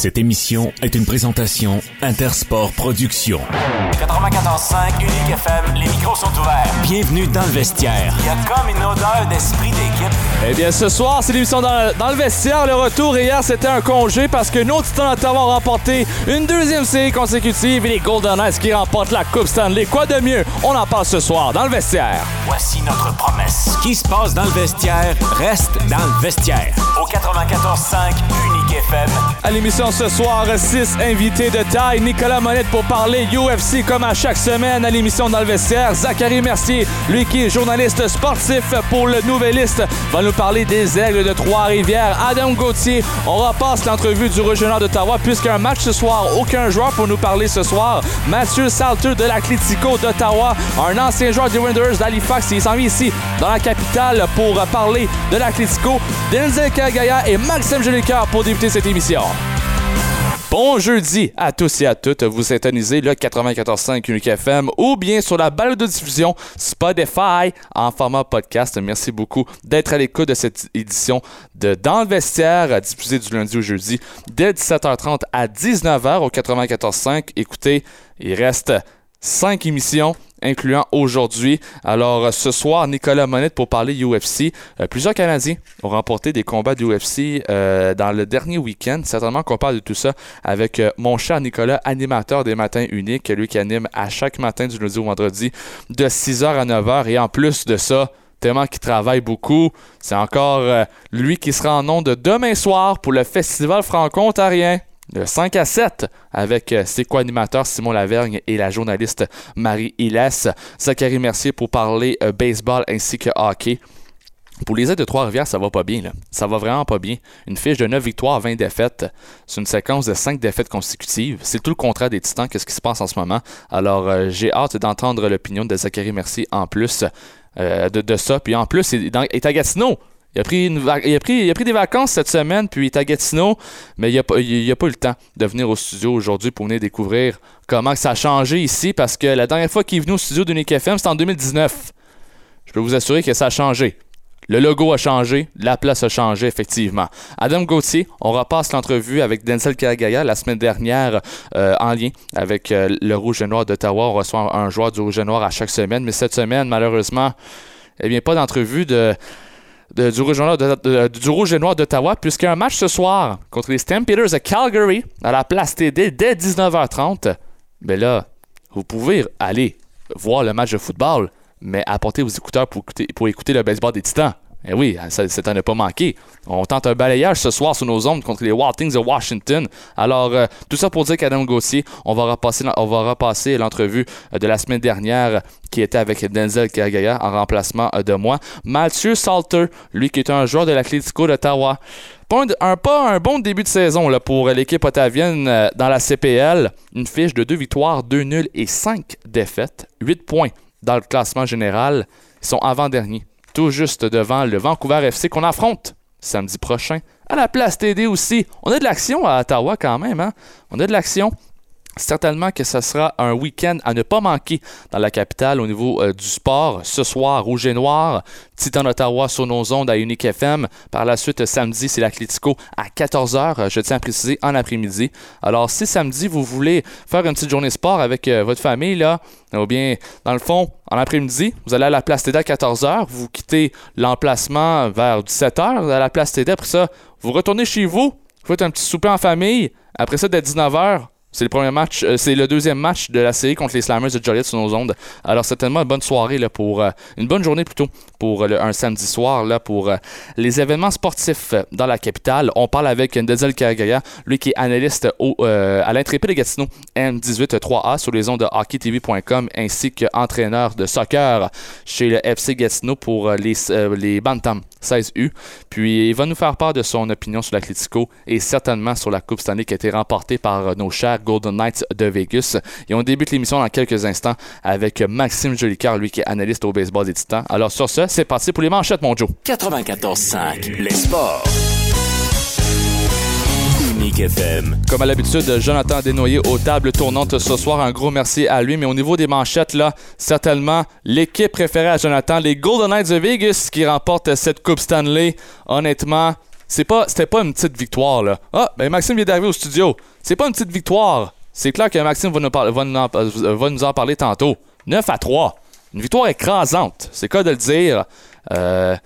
Cette émission est une présentation Intersport Productions. 94.5 Unique FM, les micros sont ouverts. Bienvenue dans le vestiaire. Il y a comme une odeur d'esprit d'équipe. Eh bien, ce soir, c'est l'émission dans, dans le vestiaire. Le retour hier, c'était un congé parce que nos Titans d'Ottawa ont remporté une deuxième série consécutive et les Golden Knights qui remportent la Coupe Stanley. Quoi de mieux? On en parle ce soir dans le vestiaire. Voici notre promesse. Ce qui se passe dans le vestiaire reste dans le vestiaire. Au 94.5 Unique À l'émission ce soir, six invités de taille. Nicolas Monette pour parler UFC comme à chaque semaine à l'émission dans le vestiaire. Zachary Mercier, lui qui est journaliste sportif pour le Nouvelliste, va nous parler des aigles de Trois-Rivières. Adam Gauthier, on repasse l'entrevue du régional d'Ottawa puisqu'un match ce soir, aucun joueur pour nous parler ce soir. Mathieu Salter de l'Atlético d'Ottawa, un ancien joueur des Wanderers d'Halifax, il s'en vient ici dans la capitale pour parler de l'Atlético. Denzel Kagaya et Maxime Jolicoeur pour débuter cette émission. Bon jeudi à tous et à toutes. Vous syntonisez le 94.5 Unique FM ou bien sur la balle de diffusion Spotify en format podcast. Merci beaucoup d'être à l'écoute de cette édition de Dans le vestiaire, diffusée du lundi au jeudi dès 17h30 à 19h au 94.5. Écoutez, il reste 5 émissions incluant aujourd'hui. Alors, euh, ce soir, Nicolas Monette pour parler UFC. Euh, plusieurs Canadiens ont remporté des combats de UFC euh, dans le dernier week-end. Certainement qu'on parle de tout ça avec mon cher Nicolas, animateur des matins uniques, lui qui anime à chaque matin du lundi au vendredi de 6h à 9h. Et en plus de ça, tellement qu'il travaille beaucoup. C'est encore lui qui sera en nom de demain soir pour le Festival franco-ontarien de 5 à 7 avec euh, ses co-animateurs Simon Lavergne et la journaliste Marie Hilès. Zachary Mercier pour parler euh, baseball ainsi que hockey. Pour les aides de Trois-Rivières, ça va pas bien. Là. Ça va vraiment pas bien. Une fiche de 9 victoires, 20 défaites. C'est une séquence de 5 défaites consécutives. C'est tout le contraire des Titans, qu'est-ce qui se passe en ce moment? Alors, euh, j'ai hâte d'entendre l'opinion de Zachary Mercier en plus de, ça. Puis en plus, il est à Gatineau. Il a, pris il, a pris, il a pris des vacances cette semaine, puis il est à Gatineau, mais il n'a pas, il pas eu le temps de venir au studio aujourd'hui pour venir découvrir comment ça a changé ici, parce que la dernière fois qu'il est venu au studio d'Unique FM, c'était en 2019. Je peux vous assurer que ça a changé. Le logo a changé, la place a changé, effectivement. Adam Gauthier, on repasse l'entrevue avec Denzel Karagaya la semaine dernière euh, en lien avec euh, le Rouge et Noir d'Ottawa. On reçoit un, joueur du Rouge et Noir à chaque semaine, mais cette semaine, malheureusement, eh bien, pas d'entrevue de du, Rouge et Noir d'Ottawa, puisqu'il y a un match ce soir contre les Stampeders de Calgary à la place TD dès 19h30. Mais là, vous pouvez aller voir le match de football, mais apportez vos écouteurs pour écouter, pour écouter le baseball des Titans. Eh oui, ça, ça ne pas manqué. On tente un balayage ce soir sur nos ondes contre les Wild Things de Washington. Alors, euh, tout ça pour dire qu'Adam Gauthier, on va repasser, repasser l'entrevue euh, de la semaine dernière qui était avec Denzel Kagaya en remplacement euh, de moi. Mathieu Salter, lui qui est un joueur de l'Atlético d'Ottawa. Pas un, pas un bon début de saison là, pour l'équipe ottavienne dans la CPL. Une fiche de 2 victoires, 2 nuls et 5 défaites. 8 points dans le classement général. Ils sont avant-derniers juste devant le Vancouver FC qu'on affronte samedi prochain. À la place TD aussi. On a de l'action à Ottawa quand même. Hein? On a de l'action. Certainement que ce sera un week-end à ne pas manquer dans la capitale au niveau euh, du sport. Ce soir, Rouge et Noir, Titan Ottawa sur nos ondes à Unique FM. Par la suite, samedi, c'est l'Atlético à 14h, je tiens à préciser, en après-midi. Alors, si samedi, vous voulez faire une petite journée sport avec euh, votre famille, là, ou bien, dans le fond, en après-midi, vous allez à la place TD à 14h, vous quittez l'emplacement vers 17h à la place TD. Après ça, vous retournez chez vous, vous faites un petit souper en famille. Après ça, dès 19h, c'est le premier match, euh, c'est le deuxième match de la série contre les Slammers de Joliet sur nos ondes. Alors certainement une bonne soirée là pour euh, une bonne journée plutôt pour un samedi soir là pour euh, les événements sportifs dans la capitale. On parle avec Denzel Karagaya, lui qui est analyste à l'Intrépide de Gatineau M18-3A sur les ondes de hockeytv.com ainsi qu'entraîneur de soccer chez le FC Gatineau pour les les Bantam 16U. Puis il va nous faire part de son opinion sur l'Atlético et certainement sur la Coupe Stanley qui a été remportée par nos chers Golden Knights de Vegas. Et on débute l'émission dans quelques instants avec Maxime Jolicoeur, lui qui est analyste au baseball des Titans. Alors sur ce, c'est parti pour les manchettes, mon Joe. 94.5, les sports. Unique FM. Comme à l'habitude, Jonathan Desnoyers aux tables tournantes ce soir. Un gros merci à lui. Mais au niveau des manchettes, là, certainement l'équipe préférée à Jonathan, les Golden Knights de Vegas qui remportent cette Coupe Stanley. Honnêtement, c'est pas, c'était pas une petite victoire, là. Ah, ben Maxime vient d'arriver au studio. C'est pas une petite victoire. C'est clair que Maxime va nous, nous en, parler tantôt. 9 à 3. Une victoire écrasante. C'est quoi de le dire. Euh,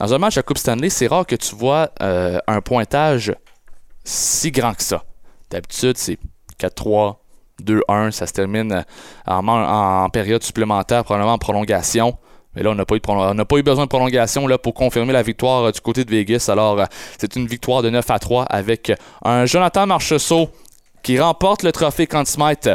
dans un match de Coupe Stanley, c'est rare que tu vois euh, un pointage si grand que ça. D'habitude, c'est 4-3, 2-1, ça se termine euh, en période supplémentaire, probablement en prolongation. Mais là, on n'a pas, eu besoin de prolongation pour confirmer la victoire euh, du côté de Vegas. Alors, euh, c'est une victoire de 9 à 3 avec euh, un Jonathan Marcheseau qui remporte le trophée Conn Smythe.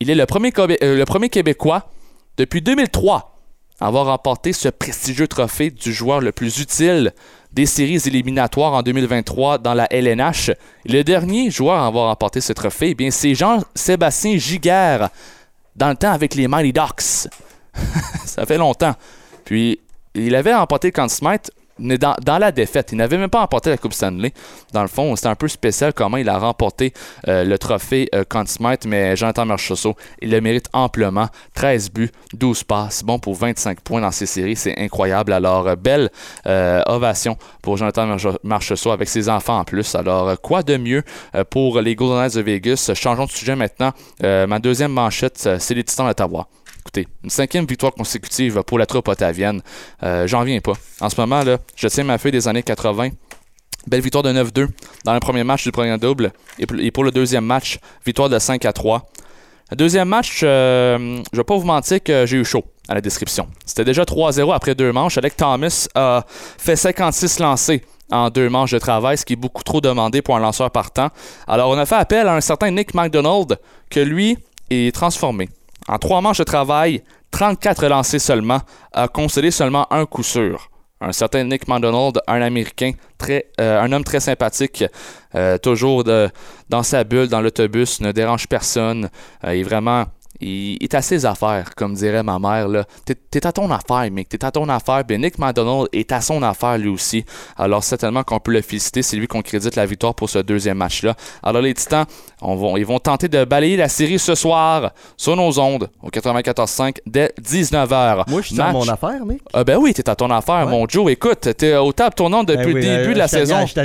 Il est le premier, Québécois depuis 2003 à avoir remporté ce prestigieux trophée du joueur le plus utile des séries éliminatoires en 2023 dans la LNH. Le dernier joueur à avoir remporté ce trophée, eh bien, c'est Jean-Sébastien Giguère, dans le temps avec les Mighty Ducks. Ça fait longtemps. Puis, il avait remporté le Smythe mais dans, dans la défaite. Il n'avait même pas remporté la Coupe Stanley. Dans le fond, c'était un peu spécial comment il a remporté euh, le trophée euh, Conn Smythe, mais Jonathan Marchessault, il le mérite amplement. 13 buts, 12 passes, bon pour 25 points dans ces séries, c'est incroyable. Alors, euh, belle euh, ovation pour Jonathan Marche- Marchessault avec ses enfants en plus. Alors, quoi de mieux pour les Golden Knights de Vegas? Changeons de sujet maintenant. Ma deuxième manchette, c'est les Titans d'Ottawa. Écoutez, une cinquième victoire consécutive pour la troupe ottavienne. Euh, J'en viens pas. En ce moment, je tiens ma feuille des années 80. Belle victoire de 9-2 dans le premier match du premier double. Et pour- le deuxième match, victoire de 5 à 3. Le deuxième match, euh, je vais pas vous mentir que j'ai eu chaud à la description. C'était déjà 3-0 après deux manches. Alec Thomas a fait 56 lancés en deux manches de travail, ce qui est beaucoup trop demandé pour un lanceur partant. Alors, on a fait appel à un certain Nick McDonald, que lui est transformé. En trois manches de travail, 34 lancés seulement, a concédé seulement un coup sûr. Un certain Nick McDonald, un Américain, très, euh, un homme très sympathique, euh, toujours dans sa bulle, dans l'autobus, ne dérange personne. Euh, il est vraiment. Il, est à ses affaires, comme dirait ma mère. là. T'es, t'es à ton affaire, mec. T'es à ton affaire. Ben Nick McDonald est à son affaire lui aussi. Alors certainement qu'on peut le féliciter. C'est lui qu'on crédite la victoire pour ce deuxième match-là. Alors les Titans, on va- ils vont tenter de balayer la série ce soir sur nos ondes au 94.5 dès 19h. Moi, je suis à mon affaire, mec. Ah ben oui, t'es à ton affaire, Ouais. mon Joe. Écoute, t'es au table tournante depuis Ben oui, le début euh, de la saison.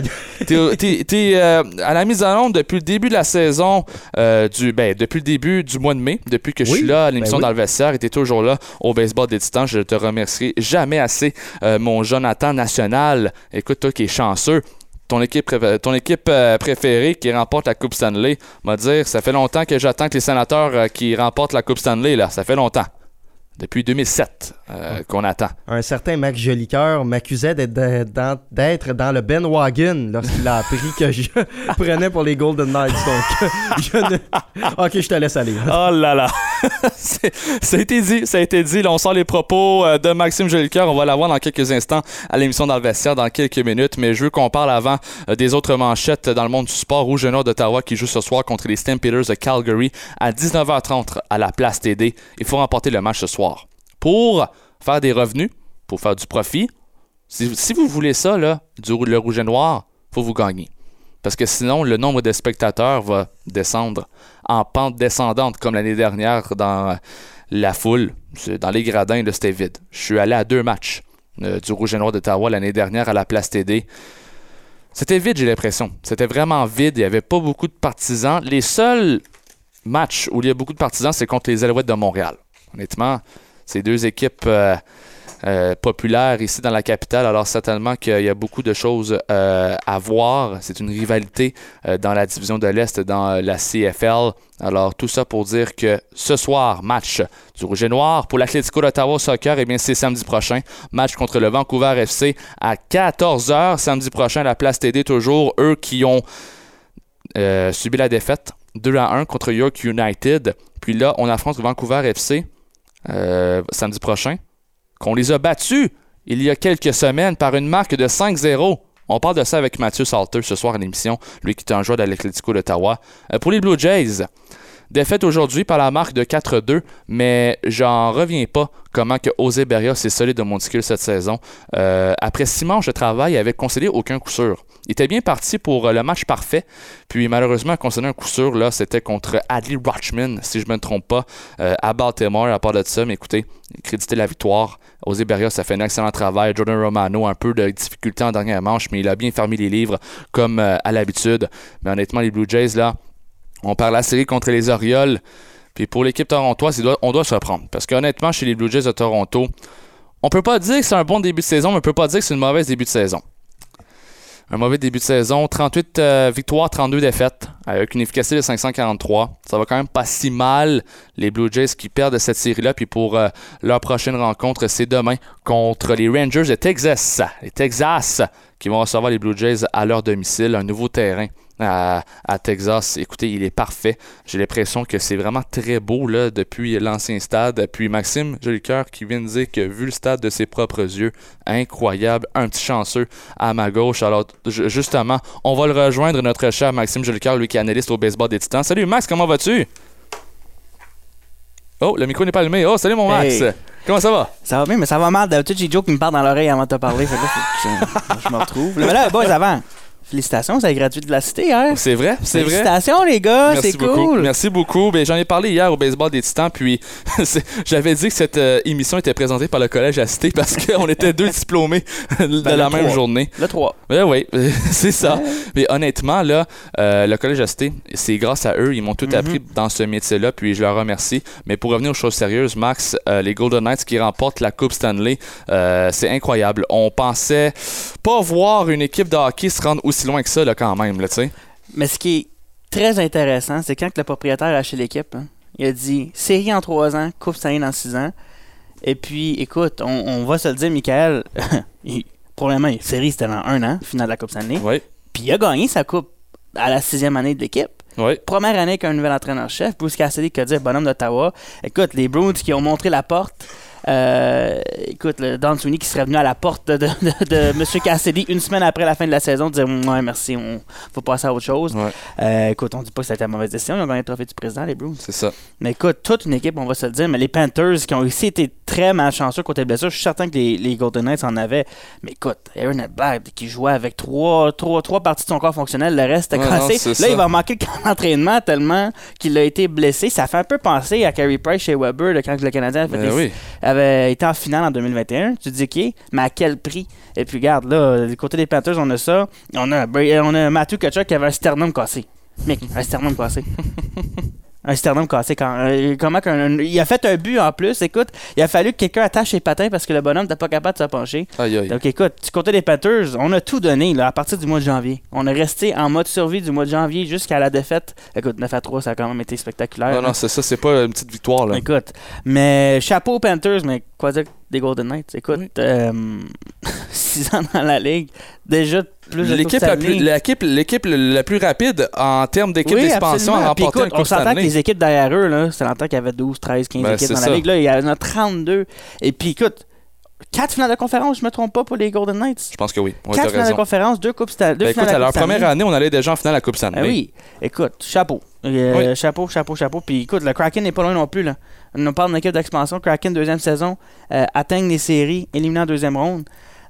T'es, t'es- t'es, euh, à la mise en onde depuis le début de la saison, euh, du, ben, depuis le début du mois de mai, depuis que je suis là à l'émission ben oui. dans le vestiaire et t'es toujours là au baseball des Titans. Je te remercierai jamais assez, euh, mon Jonathan National. Écoute, toi qui es chanceux. Ton équipe, préfé- ton équipe euh, préférée qui remporte la Coupe Stanley, m'a dire, ça fait longtemps que j'attends que les sénateurs euh, qui remportent la Coupe Stanley, là. Ça fait longtemps. Depuis 2007 euh, qu'on attend. Un certain Max Jolicoeur m'accusait d'être dans, le Ben Wagon lorsqu'il a appris que je prenais pour les Golden Knights. Donc, je ne... Ok, je te laisse aller. Oh là là! Ça a été dit, ça a été dit. Là, on sort les propos euh, de Maxime Jolicoeur. On va l'avoir dans quelques instants à l'émission dans le vestiaire, dans quelques minutes. Mais je veux qu'on parle avant euh, des autres manchettes dans le monde du sport. Rouge et Nord d'Ottawa qui joue ce soir contre les Stampeders de Calgary à 19h30 à la place TD. Il faut remporter le match ce soir. Pour faire des revenus, pour faire du profit. Si, vous voulez ça, là, du, le rouge et noir, faut vous gagner. Parce que sinon, le nombre de spectateurs va descendre en pente descendante comme l'année dernière dans la foule. Dans les gradins, c'était vide. Je suis allé à deux matchs euh, du Rouge et Noir d'Ottawa l'année dernière à la place TD. C'était vide, j'ai l'impression. C'était vraiment vide. Il n'y avait pas beaucoup de partisans. Les seuls matchs où il y a beaucoup de partisans, c'est contre les Alouettes de Montréal. Honnêtement, c'est deux équipes euh, euh, populaires ici dans la capitale. Alors certainement qu'il y a beaucoup de choses euh, à voir. C'est une rivalité dans la division de l'Est, dans la CFL. Alors tout ça pour dire que ce soir, match du Rouge et Noir pour l'Atlético d'Ottawa Soccer, et bien c'est samedi prochain. Match contre le Vancouver FC à 14h samedi prochain la place TD toujours. Eux qui ont subi la défaite 2 à 1 contre York United. Puis là, on affronte Vancouver FC euh, samedi prochain. Qu'on les a battus il y a quelques semaines par une marque de 5-0. On parle de ça avec Mathieu Salter ce soir à l'émission, lui qui est un joueur de l'Atlético d'Ottawa. Euh, pour les Blue Jays Défaite aujourd'hui par la marque de 4-2, mais j'en reviens pas comment que José Berrios est solide de monticule cette saison. Euh, après six manches de travail, il avait concédé aucun coup sûr. Il était bien parti pour euh, le match parfait, puis malheureusement, concédé un coup sûr, là, c'était contre Adley Rochman, si je me trompe pas, euh, à Baltimore, à part de ça, mais écoutez, créditer la victoire. José Berrios a fait un excellent travail. Jordan Romano, un peu de difficulté en dernière manche, mais il a bien fermé les livres comme à l'habitude. Mais honnêtement, les Blue Jays, là, on parle la série contre les Orioles. Puis pour l'équipe torontoise, on doit se reprendre. Parce qu'honnêtement, chez les Blue Jays de Toronto, on peut pas dire que c'est un bon début de saison, mais on peut pas dire que c'est une mauvaise début de saison. Un mauvais début de saison, 38 euh, victoires, 32 défaites, avec une efficacité de 543. Ça va quand même pas si mal, les Blue Jays qui perdent cette série-là. Puis pour euh, leur prochaine rencontre, c'est demain contre les Rangers de Texas. Les Texas qui vont recevoir les Blue Jays à leur domicile, un nouveau terrain à, Texas. Écoutez, il est parfait. J'ai l'impression que c'est vraiment très beau là, depuis l'ancien stade. Puis Maxime Jolicoeur qui vient de dire que vu le stade de ses propres yeux, incroyable, un petit chanceux à ma gauche. Alors justement, on va le rejoindre, notre cher Maxime Jolicoeur, lui qui est analyste au baseball des Titans. Salut Max, comment vas-tu? Oh, le micro n'est pas allumé. Oh, salut mon Max. Comment ça va? Ça va bien, mais ça va mal. D'habitude, j'ai Joe qui me parle dans l'oreille avant de te parler. Fait je, je me retrouve. Mais là, boys, avant. Félicitations, c'est gratuit de la cité hier. C'est vrai, c'est vrai. Félicitations les gars, c'est cool. Merci beaucoup. Ben, j'en ai parlé hier au baseball des Titans, puis j'avais dit que cette euh, émission était présentée par le collège à cité parce qu'on était deux diplômés de ben, la même journée. Le 3. Ben, oui, c'est ça. Mais honnêtement, là, euh, le collège à cité, c'est grâce à eux, ils m'ont tout mm-hmm. appris dans ce métier-là, puis je leur remercie. Mais pour revenir aux choses sérieuses, Max, euh, les Golden Knights qui remportent la Coupe Stanley, c'est incroyable. On pensait pas voir une équipe de hockey se rendre aussi loin que ça, là, quand même, là, tu sais. Mais ce qui est très intéressant, c'est quand le propriétaire a acheté l'équipe, hein, il a dit série en trois ans, coupe année dans six ans. Et puis, écoute, on, va se le dire, Michael, probablement, série c'était dans un an, finale de la Coupe Stanley. Oui. Puis il a gagné sa coupe à la sixième année de l'équipe. Oui. Première année qu'un nouvel entraîneur-chef, Bruce Cassidy qui a dit bonhomme d'Ottawa. Écoute, les Bruins qui ont montré la porte. Euh, écoute, le Don Sweeney qui serait venu à la porte de, de, M. Cassidy une semaine après la fin de la saison dire Ouais, merci, on faut passer à autre chose. Euh, écoute, on dit pas que c'était une mauvaise décision, ils ont gagné le trophée du président, les Bruins. C'est ça. Mais écoute, toute une équipe, on va se le dire, mais les Panthers qui ont aussi été très malchanceux côté blessure, je suis certain que les, les, Golden Knights en avaient. Mais écoute, Aaron Edberg qui jouait avec trois, trois, trois parties de son corps fonctionnel, le reste était cassé. Là, il va manquer le d'entraînement tellement qu'il a été blessé. Ça fait un peu penser à Carey Price chez Weber quand le Canadien avait, ben avait été en finale en 2021. Tu te dis, OK, mais à quel prix? Et puis, regarde, là, du côté des Panthers, on a ça. On a, on a Matthew Kachuk qui avait un sternum cassé. Mec, un sternum cassé. un sternum cassé. Quand, euh, comment il a fait un but en plus. Écoute, il a fallu que quelqu'un attache ses patins parce que le bonhomme n'était pas capable de se pencher. Donc écoute, du côté des Panthers, on a tout donné là, à partir du mois de janvier. On est resté en mode survie du mois de janvier jusqu'à la défaite. Écoute, 9 à 3, ça a quand même été spectaculaire. Non, non, c'est ça, c'est pas une petite victoire. là. Écoute, mais chapeau aux Panthers, mais quoi dire des Golden Knights. Écoute, 6 euh, ans dans la ligue, déjà plus de l'équipe la, plus, l'équipe, l'équipe la plus rapide en termes d'équipe d'expansion à remporter écoute, On s'entend que les équipes derrière eux, là, c'est longtemps qu'il y avait 12, 13, 15 équipes dans la ligue. Là, il y en a 32. Et puis écoute, Quatre finales de conférence, je me trompe pas, pour les Golden Knights. Je pense que oui. Quatre finales de conférence, deux Coupes Stanley. Ben écoute, à leur première année, on allait déjà en finale à la Coupe Stanley. Ben oui. Écoute, chapeau. Euh, chapeau, chapeau, chapeau. Puis écoute, le Kraken n'est pas loin non plus. Là. On parle d'une équipe d'expansion. Kraken, deuxième saison, euh, atteignent les séries, éliminant deuxième ronde.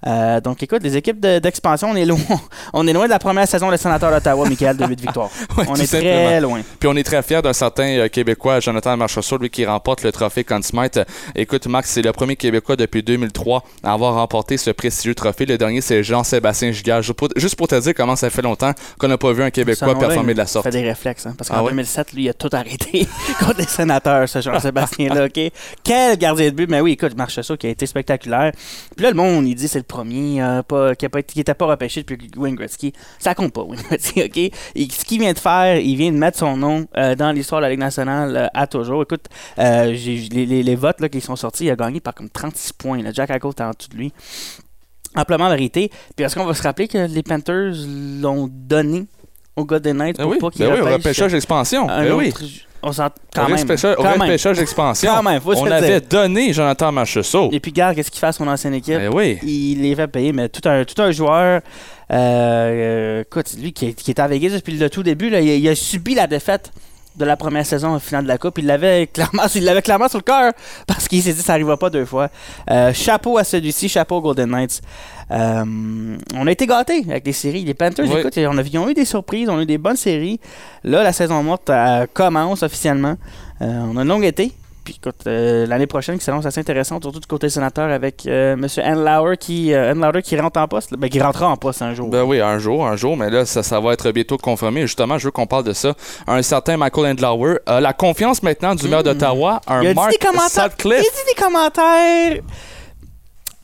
Euh, donc, écoute, les équipes d'expansion, on est loin. on est loin de la première saison des sénateurs d'Ottawa, Michael, de 8 victoires. on est très loin. Puis on est très fiers d'un certain euh, Québécois, Jonathan Marchessault, lui qui remporte le trophée Conn Smythe. Écoute, Max, c'est le premier Québécois depuis 2003 à avoir remporté ce prestigieux trophée. Le dernier, c'est Jean-Sébastien Gigard. Juste pour te dire comment ça fait longtemps qu'on n'a pas vu un Québécois performer de la sorte. Ça fait des réflexes, hein, parce qu'en 2007, ah lui, il a tout arrêté contre les sénateurs, ce Jean-Sébastien-là. OK? Quel gardien de but! Mais oui, écoute, Marchessault qui a été spectaculaire. Puis là, le monde, il dit c'est le premier. Euh, qui n'était pas, repêché depuis Wayne Gretzky. Ça compte pas, Wayne Gretzky, OK? ce qu'il vient de faire, il vient de mettre son nom euh, dans l'histoire de la Ligue nationale euh, à toujours. Écoute, euh, les, votes là, qui sont sortis, il a gagné par comme 36 points. Jack Eichel est en dessous de lui. Amplement vérité. Puis est-ce qu'on va se rappeler que les Panthers l'ont donné au Golden Knights ben pour pas qu'il ben oui, au repêchage d'expansion. Ben oui. On s'en quand même. Au repêchage d'expansion. Quand même, faut on avait donné Jonathan Marchessault. Et puis, regarde, qu'est-ce qu'il fait à son ancienne équipe? Ben oui. Il les fait payer, mais tout un, tout un joueur. Euh, écoute, lui qui, qui est à Vegas depuis le tout début, là, il, a subi la défaite de la première saison au final de la Coupe. Il l'avait clairement, il l'avait clairement sur le cœur parce qu'il s'est dit ça n'arrivera pas deux fois. Euh, chapeau à celui-ci, chapeau aux Golden Knights. Euh, on a été gâtés avec les séries. Les Panthers, Oui. écoute, on a, ils ont eu des surprises, on a eu des bonnes séries. Là, la saison morte euh, commence officiellement. Euh, on a un long été. Puis écoute, euh, l'année prochaine qui s'annonce assez intéressante, surtout du côté sénateur avec euh, M. Andlauer qui, euh, qui rentre en poste. Ben, qui rentrera en poste un jour. Ben oui, un jour, un jour, mais là, ça, ça va être bientôt confirmé. Justement, je veux qu'on parle de ça. Un certain Michael Andlauer a la confiance maintenant du maire d'Ottawa, un Il a dit Mark des commentaires. Il a dit des commentaires.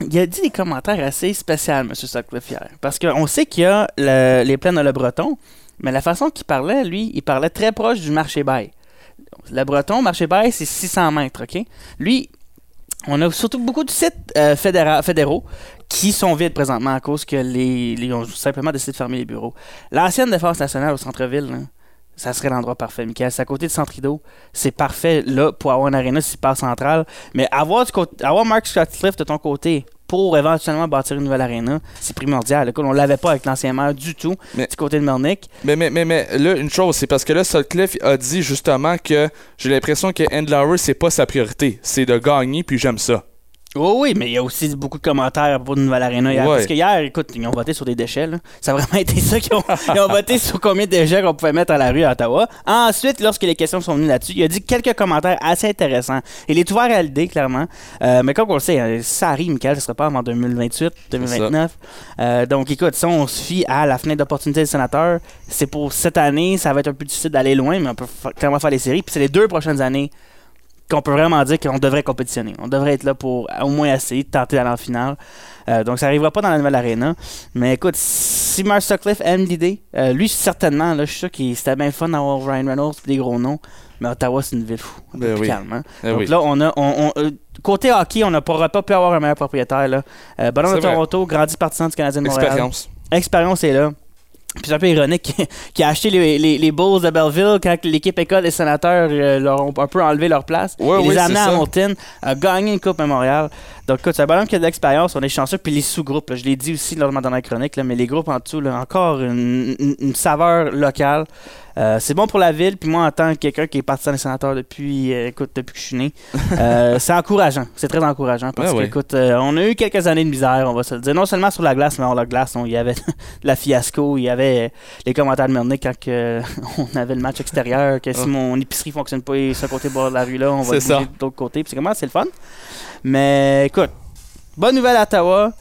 Il a dit des commentaires assez spéciaux, M. Sutcliffe, hier. Parce qu'on sait qu'il y a le- les plaines de Le Breton, mais la façon qu'il parlait, lui, il parlait très proche du marché bail. Le Breton, marché bail, c'est 600 mètres, OK? Lui, on a surtout beaucoup de sites euh, fédéra- fédéraux qui sont vides présentement à cause que les, les- ont simplement décidé de fermer les bureaux. L'ancienne défense nationale au centre-ville, ça serait l'endroit parfait, Michael. C'est à côté de Centre-Rideau. C'est parfait là pour avoir une aréna super centrale. Mais avoir, du avoir Mark Sutcliffe de ton côté pour éventuellement bâtir une nouvelle aréna, c'est primordial. On l'avait pas avec l'ancien maire du tout Mais- du côté de Melnick. Mais, mais, mais, mais là, une chose, c'est parce que là, Sutcliffe a dit justement que j'ai l'impression que Andlauer, c'est pas sa priorité. C'est de gagner, puis j'aime ça. Oui, oui, mais il y a aussi beaucoup de commentaires à propos de Nouvelle Arena hier. Ouais. Parce que hier, écoute, ils ont voté sur des déchets. là. Ça a vraiment été ça qu'ils ont, ils ont voté sur combien de déchets qu'on pouvait mettre à la rue à Ottawa. Ensuite, lorsque les questions sont venues là-dessus, il a dit quelques commentaires assez intéressants. Il est ouvert à l'idée, clairement. Euh, mais comme on le sait, si ça arrive, Michael, ce ne sera pas avant 2028, 2029. Euh, donc, écoute, si on se fie à la fenêtre d'opportunité des sénateurs, c'est pour cette année, ça va être un peu difficile d'aller loin, mais on peut clairement faire les séries. Puis c'est les deux prochaines années qu'on peut vraiment dire qu'on devrait compétitionner. On devrait être là pour au moins essayer de tenter d'aller en finale. Euh, donc, ça n'arrivera pas dans la nouvelle arena. Mais écoute, si Mark Sutcliffe aime l'idée, euh, lui, certainement, là, je suis sûr que c'était bien fun d'avoir Ryan Reynolds et des gros noms. Mais Ottawa, c'est une ville fou. Un peu Ben plus calme, hein. Eh Donc oui. là, on a. On, on- euh, côté hockey, on n'aurait pas pu avoir un meilleur propriétaire. Là. Euh, Bonhomme de. Toronto, grandi partisan du Canadien de Montréal. Expérience. Expérience est là. Puis c'est un peu ironique qui a acheté les, les, les Bulls de Belleville quand l'équipe école des sénateurs euh, leur ont un peu enlevé leur place. Ouais, Il oui, les a amenés à. Hamilton, a gagné une Coupe Memorial. Donc, écoute, c'est un bonhomme qui a de l'expérience, on est chanceux. Puis les sous-groupes, là, je l'ai dit aussi lors de ma dernière chronique, là, mais les groupes en dessous, là, encore une, une- une saveur locale. Euh, c'est bon pour la ville. Puis moi, en tant que quelqu'un qui est partisan des sénateurs depuis, euh, écoute, depuis que je suis né, euh, c'est encourageant. C'est très encourageant parce Ouais, que, ouais. écoute, on a eu quelques années de misère, on va se le dire. Non seulement sur la glace, mais hors la glace, il y avait de la fiasco, il y avait les commentaires de Mernick quand on avait le match extérieur, que si Ah. mon épicerie fonctionne pas et ce côté bord de la rue là, on va bouger de l'autre côté. Puis c'est comment c'est le fun. Mais écoute, bonne nouvelle à Ottawa.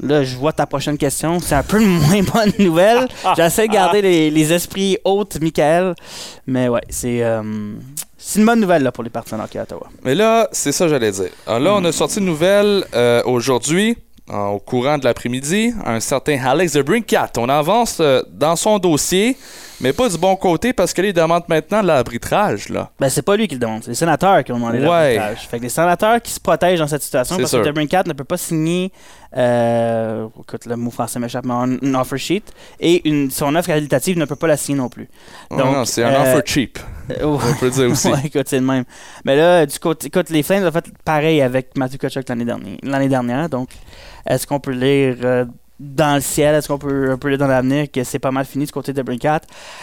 Là, je vois ta prochaine question. C'est un peu une moins bonne nouvelle. J'essaie de garder les, les esprits hautes, Michael. Mais ouais, c'est euh, c'est une bonne nouvelle là, pour les partisans hockey à Ottawa. Mais là, c'est ça que j'allais dire. Alors là, on a sorti une nouvelle euh, aujourd'hui, euh, au courant de l'après-midi, un certain Alex de Brinkat. On avance euh, dans son dossier, mais pas du bon côté parce que là, il demande maintenant l'arbitrage, là. Ben, c'est pas lui qui le demande, c'est les sénateurs qui ont demandé Ouais. l'arbitrage. Fait que les sénateurs qui se protègent dans cette situation parce sûr. que Debrincat ne peut pas signer, euh, écoute, le mot français m'échappe, mais un- une offer sheet et une, son offre qualitative ne peut pas la signer non plus. Non, Donc, non, c'est un euh, offer cheap, on peut dire aussi. ouais, écoute, c'est le même. Mais là, du côté, écoute, les Flames ont fait pareil avec Matthew Kachuk l'année dernière. L'année dernière, donc, est-ce qu'on peut lire euh, dans le ciel, est-ce qu'on peut, peut lire dans l'avenir que c'est pas mal fini du côté de Brinkat?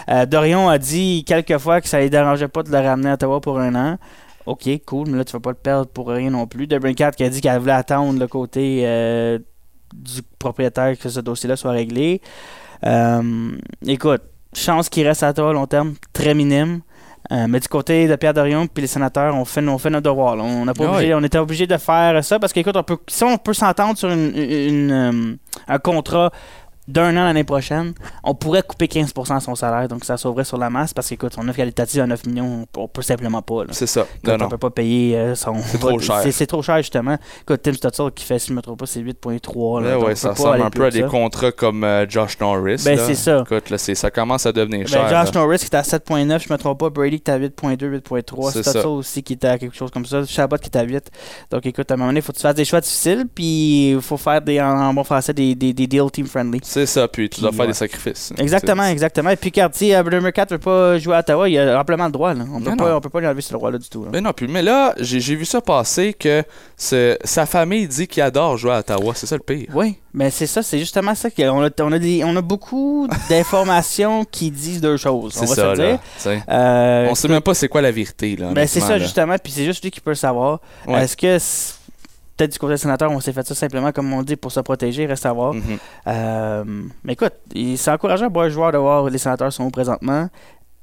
Euh, Dorion a dit quelques fois que ça ne dérangeait pas de le ramener à Ottawa pour un an. Ok, cool, mais là, tu vas pas le perdre pour rien non plus. De Brinkat qui a dit qu'elle voulait attendre le côté euh, du propriétaire que ce dossier-là soit réglé. Euh, écoute, chance qu'il reste à Ottawa à long terme, très minime. Euh, mais du côté de Pierre Dorion puis les sénateurs, on fait, on fait notre devoir. là. On, n'a pas Ah obligé- on était obligé de faire ça parce qu'écoute, on peut, si on peut s'entendre sur une, une, euh, un contrat d'un an l'année prochaine, on pourrait couper 15% de son salaire, donc ça sauverait sur la masse parce qu'écoute, son offre qualitative à 9 millions, on peut simplement pas. là. C'est ça. Écoute, Non, on non. peut pas payer euh, son. C'est trop cher. C'est, trop cher, justement. Écoute, Tim Stutzel qui fait, si je me trompe pas, c'est 8,3. là, Ouais, ouais, ça ressemble un peu à des ça. contrats comme euh, Josh Norris. Ben, c'est ça. Écoute, là, ça commence à devenir Ben, cher. Josh là. Norris qui est à 7.9, je me trompe pas. Brady qui est à 8.2, 8.3. C'est Stutzel ça. aussi qui était à quelque chose comme ça. Chabot qui est à 8. Donc écoute, à un moment donné, il faut que tu fasses des choix difficiles, puis il faut faire des, en, en bon français des, des, des deals team friendly. C'est ça, puis tu dois faire des sacrifices. Exactement, exactement. Et puis, quand si Brandon Mercat veut pas jouer à Ottawa, il a amplement le droit. Là. On peut pas, on peut pas lui enlever ce droit-là du tout. là. Mais non, puis mais là, j'ai vu ça passer que ce- sa famille dit qu'il adore jouer à Ottawa. C'est ça le pire. Oui, mais c'est ça, c'est justement ça qu'on a, on a, des, on a beaucoup d'informations qui disent deux choses. On C'est va ça, se là. dire. Euh, On sait même pas c'est quoi la vérité, là. ben, c'est ça, là. justement, puis c'est juste lui qui peut le savoir. Ouais. Est-ce que, peut-être du côté des sénateurs, on s'est fait ça simplement, comme on dit, pour se protéger, reste à voir. Mhm. Euh, mais écoute, c'est encourageant pour un joueur de voir où les sénateurs sont présentement.